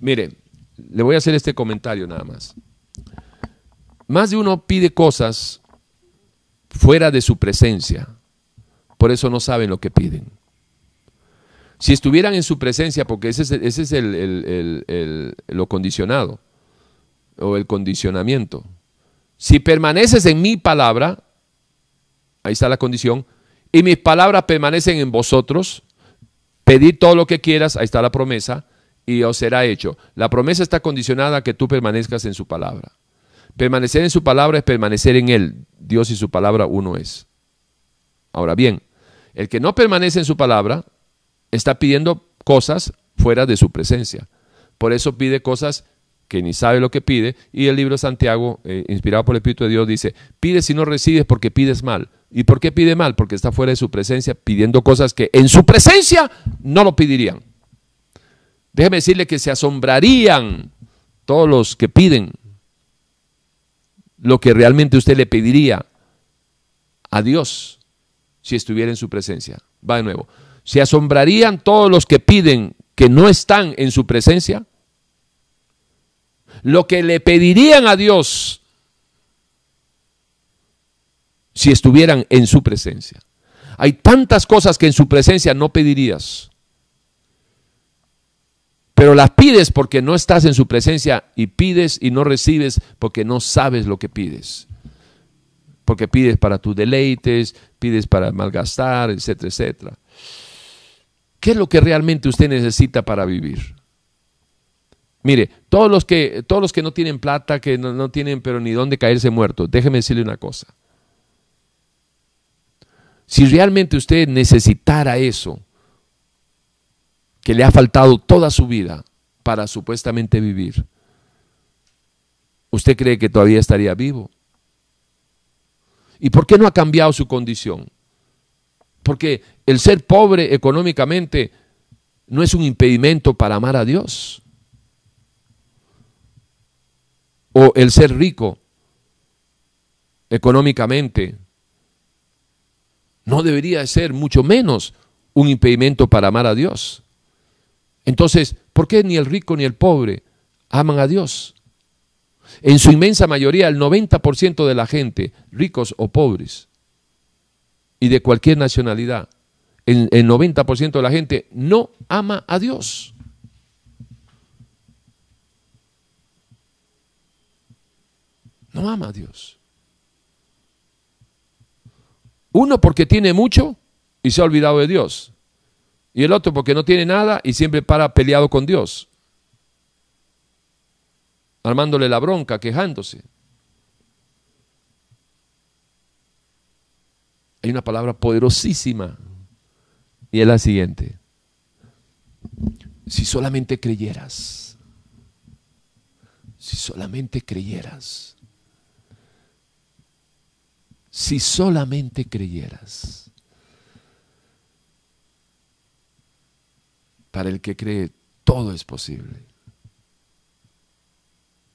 Mire, le voy a hacer este comentario nada más. Más de uno pide cosas fuera de su presencia. Por eso no saben lo que piden. Si estuvieran en su presencia, porque ese es, el, lo condicionado o el condicionamiento. Si permaneces en mi palabra, ahí está la condición, y mis palabras permanecen en vosotros, pedid todo lo que quieras, ahí está la promesa, y os será hecho. La promesa está condicionada a que tú permanezcas en su palabra. Permanecer en su palabra es permanecer en Él. Dios y su palabra uno es. Ahora bien, el que no permanece en su palabra está pidiendo cosas fuera de su presencia. Por eso pide cosas que ni sabe lo que pide. Y el libro de Santiago, eh, inspirado por el Espíritu de Dios, dice, pide si no recibes porque pides mal. ¿Y por qué pide mal? Porque está fuera de su presencia pidiendo cosas que en su presencia no lo pedirían. Déjeme decirle que se asombrarían todos los que piden lo que realmente usted le pediría a Dios si estuviera en su presencia. Va de nuevo. ¿Se asombrarían todos los que piden que no están en su presencia? Lo que le pedirían a Dios si estuvieran en su presencia. Hay tantas cosas que en su presencia no pedirías pero las pides porque no estás en su presencia y pides y no recibes porque no sabes lo que pides. Porque pides para tus deleites, pides para malgastar, etcétera, etcétera. ¿Qué es lo que realmente usted necesita para vivir? Mire, todos los que, todos los que no tienen plata, que no, no tienen pero ni dónde caerse muertos, déjeme decirle una cosa. Si realmente usted necesitara eso, que le ha faltado toda su vida para supuestamente vivir, ¿usted cree que todavía estaría vivo? ¿Y por qué no ha cambiado su condición? Porque el ser pobre económicamente no es un impedimento para amar a Dios. O el ser rico económicamente no debería ser mucho menos un impedimento para amar a Dios. Entonces, ¿por qué ni el rico ni el pobre aman a Dios? En su inmensa mayoría, el 90% de la gente, ricos o pobres, y de cualquier nacionalidad, el, 90% de la gente no ama a Dios. No ama a Dios. Uno porque tiene mucho y se ha olvidado de Dios. Y el otro porque no tiene nada y siempre para peleado con Dios. Armándole la bronca, quejándose. Hay una palabra poderosísima y es la siguiente. Si solamente creyeras, si solamente creyeras, si solamente creyeras. Para el que cree, todo es posible.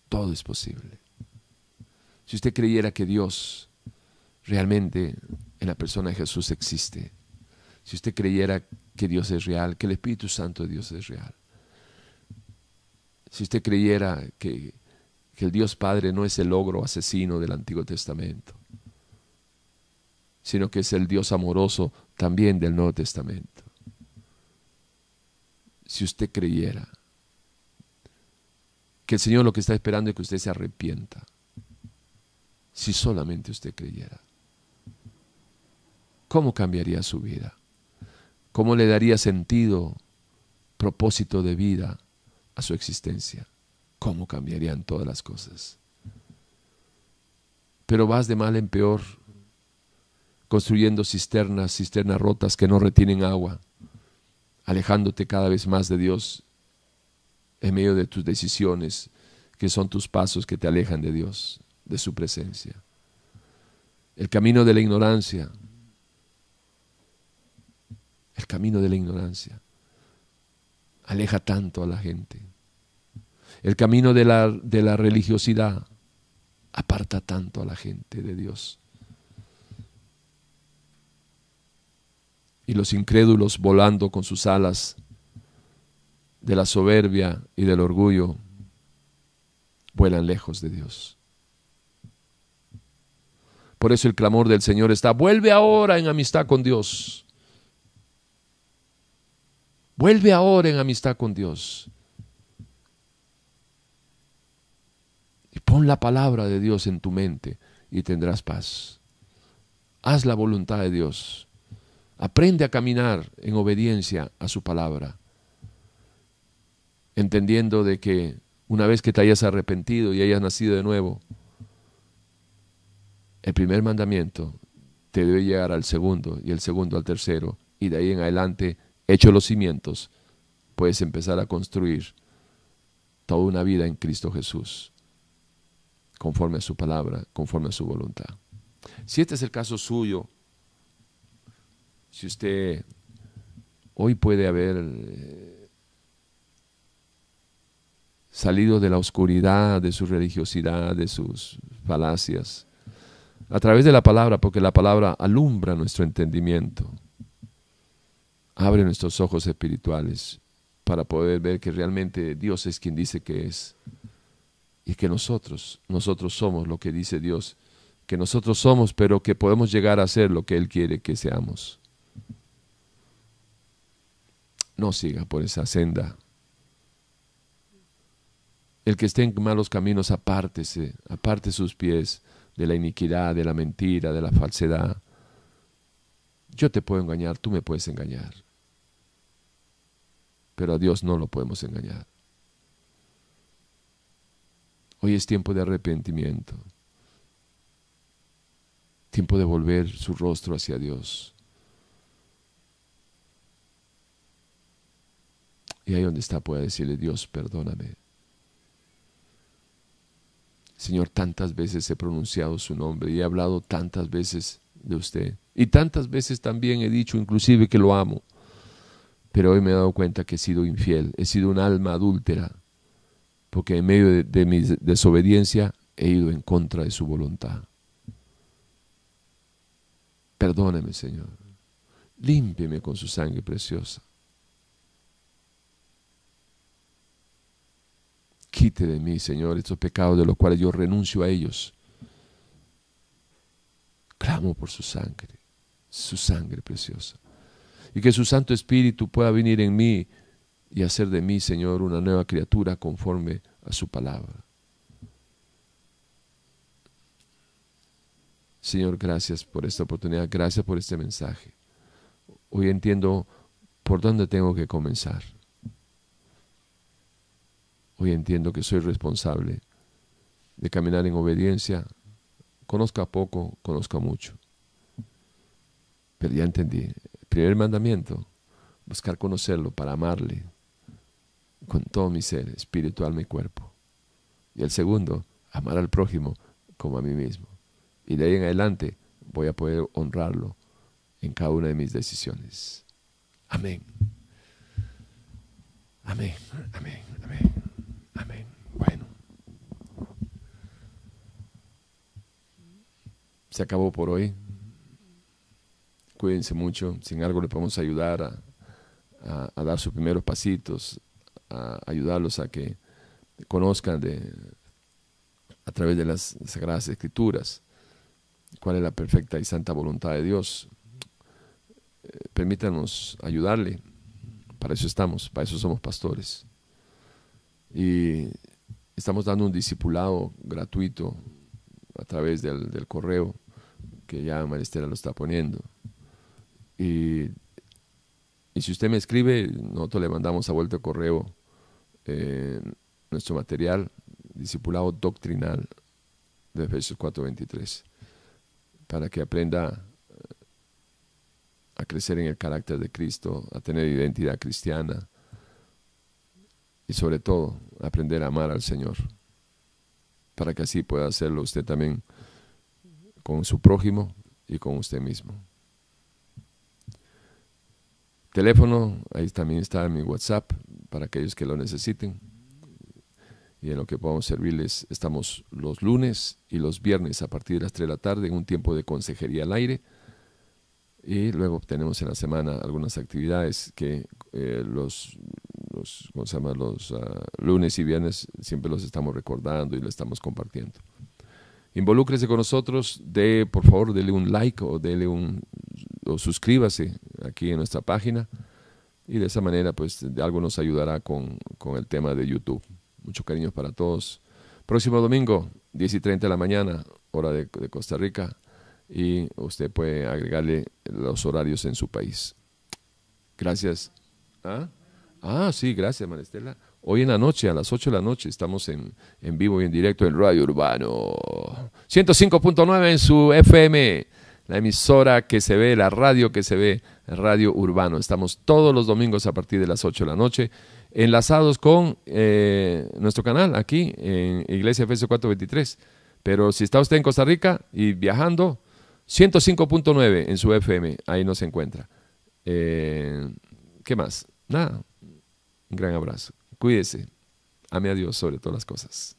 Todo es posible. Si usted creyera que Dios realmente en la persona de Jesús existe, si usted creyera que Dios es real, que el Espíritu Santo de Dios es real, si usted creyera que, el Dios Padre no es el ogro asesino del Antiguo Testamento, sino que es el Dios amoroso también del Nuevo Testamento. Si usted creyera que el Señor lo que está esperando es que usted se arrepienta, si solamente usted creyera, ¿cómo cambiaría su vida? ¿Cómo le daría sentido, propósito de vida a su existencia? ¿Cómo cambiarían todas las cosas? Pero vas de mal en peor construyendo cisternas, cisternas rotas que no retienen agua, alejándote cada vez más de Dios en medio de tus decisiones, que son tus pasos que te alejan de Dios, de su presencia. El camino de la ignorancia, el camino de la ignorancia, aleja tanto a la gente. El camino de la, de la religiosidad aparta tanto a la gente de Dios. Y los incrédulos volando con sus alas de la soberbia y del orgullo, vuelan lejos de Dios. Por eso el clamor del Señor está, vuelve ahora en amistad con Dios. Vuelve ahora en amistad con Dios. Y pon la palabra de Dios en tu mente y tendrás paz. Haz la voluntad de Dios. Aprende a caminar en obediencia a su palabra, entendiendo de que una vez que te hayas arrepentido y hayas nacido de nuevo, el primer mandamiento te debe llegar al segundo y el segundo al tercero, y de ahí en adelante, hecho los cimientos, puedes empezar a construir toda una vida en Cristo Jesús, conforme a su palabra, conforme a su voluntad. Si este es el caso suyo, si usted hoy puede haber eh, salido de la oscuridad, de su religiosidad, de sus falacias, a través de la palabra, porque la palabra alumbra nuestro entendimiento, abre nuestros ojos espirituales para poder ver que realmente Dios es quien dice que es y que nosotros, nosotros somos lo que dice Dios, que nosotros somos, pero que podemos llegar a ser lo que Él quiere que seamos no siga por esa senda. El que esté en malos caminos, apártese, aparte sus pies de la iniquidad, de la mentira, de la falsedad. Yo te puedo engañar, tú me puedes engañar. Pero a Dios no lo podemos engañar. Hoy es tiempo de arrepentimiento. Tiempo de volver su rostro hacia Dios. Y ahí donde está puede decirle, Dios, perdóname. Señor, tantas veces he pronunciado su nombre y he hablado tantas veces de usted. Y tantas veces también he dicho inclusive que lo amo. Pero hoy me he dado cuenta que he sido infiel, he sido un alma adúltera, porque en medio de, mi desobediencia he ido en contra de su voluntad. Perdóneme, Señor. Límpieme con su sangre preciosa. Quite de mí, Señor, estos pecados de los cuales yo renuncio a ellos. Clamo por su sangre, su sangre preciosa. Y que su Santo Espíritu pueda venir en mí y hacer de mí, Señor, una nueva criatura conforme a su palabra. Señor, gracias por esta oportunidad, gracias por este mensaje. Hoy entiendo por dónde tengo que comenzar. Hoy entiendo que soy responsable de caminar en obediencia. Conozca poco, conozca mucho. Pero ya entendí. El primer mandamiento, buscar conocerlo para amarle con todo mi ser, espiritual, mi cuerpo. Y el segundo, amar al prójimo como a mí mismo. Y de ahí en adelante voy a poder honrarlo en cada una de mis decisiones. Amén. Amén. Amén. Amén. Amén. Bueno. Se acabó por hoy. Cuídense mucho. Sin algo le podemos ayudar a, dar sus primeros pasitos, a ayudarlos a que conozcan a través de las Sagradas Escrituras cuál es la perfecta y santa voluntad de Dios. Eh, permítanos ayudarle. Para eso estamos, para eso somos pastores. Y estamos dando un discipulado gratuito a través del, correo que ya Maristela lo está poniendo. Y, si usted me escribe, nosotros le mandamos a vuelta el correo eh, nuestro material, discipulado doctrinal de Efesios 4:23, para que aprenda a crecer en el carácter de Cristo, a tener identidad cristiana y sobre todo aprender a amar al Señor, para que así pueda hacerlo usted también con su prójimo y con usted mismo. Teléfono, ahí también está mi WhatsApp para aquellos que lo necesiten. Y en lo que podamos servirles, estamos los lunes y los viernes a partir de las 3 de la tarde en un tiempo de consejería al aire y luego tenemos en la semana algunas actividades que eh, los, los, ¿cómo se llama? los ah, lunes y viernes siempre los estamos recordando y lo estamos compartiendo. Involúcrese con nosotros, de, por favor, dele un like o dele un o suscríbase aquí en nuestra página y de esa manera pues de algo nos ayudará con, con el tema de YouTube. Mucho cariño para todos. Próximo domingo, 10 y 30 de la mañana, hora de, de Costa Rica y usted puede agregarle los horarios en su país. Gracias. ¿Ah? Ah sí, gracias, Maristela. Hoy en la noche, a las 8 de la noche, estamos en, en vivo y en directo en Radio Urbano. 105.9 en su FM, la emisora que se ve, la radio que se ve, Radio Urbano. Estamos todos los domingos a partir de las 8 de la noche, enlazados con eh, nuestro canal aquí en Iglesia FS 423. Pero si está usted en Costa Rica y viajando, 105.9 en su FM, ahí nos encuentra. Eh, ¿Qué más? Nada. Un gran abrazo. Cuídese. Ame a Dios sobre todas las cosas.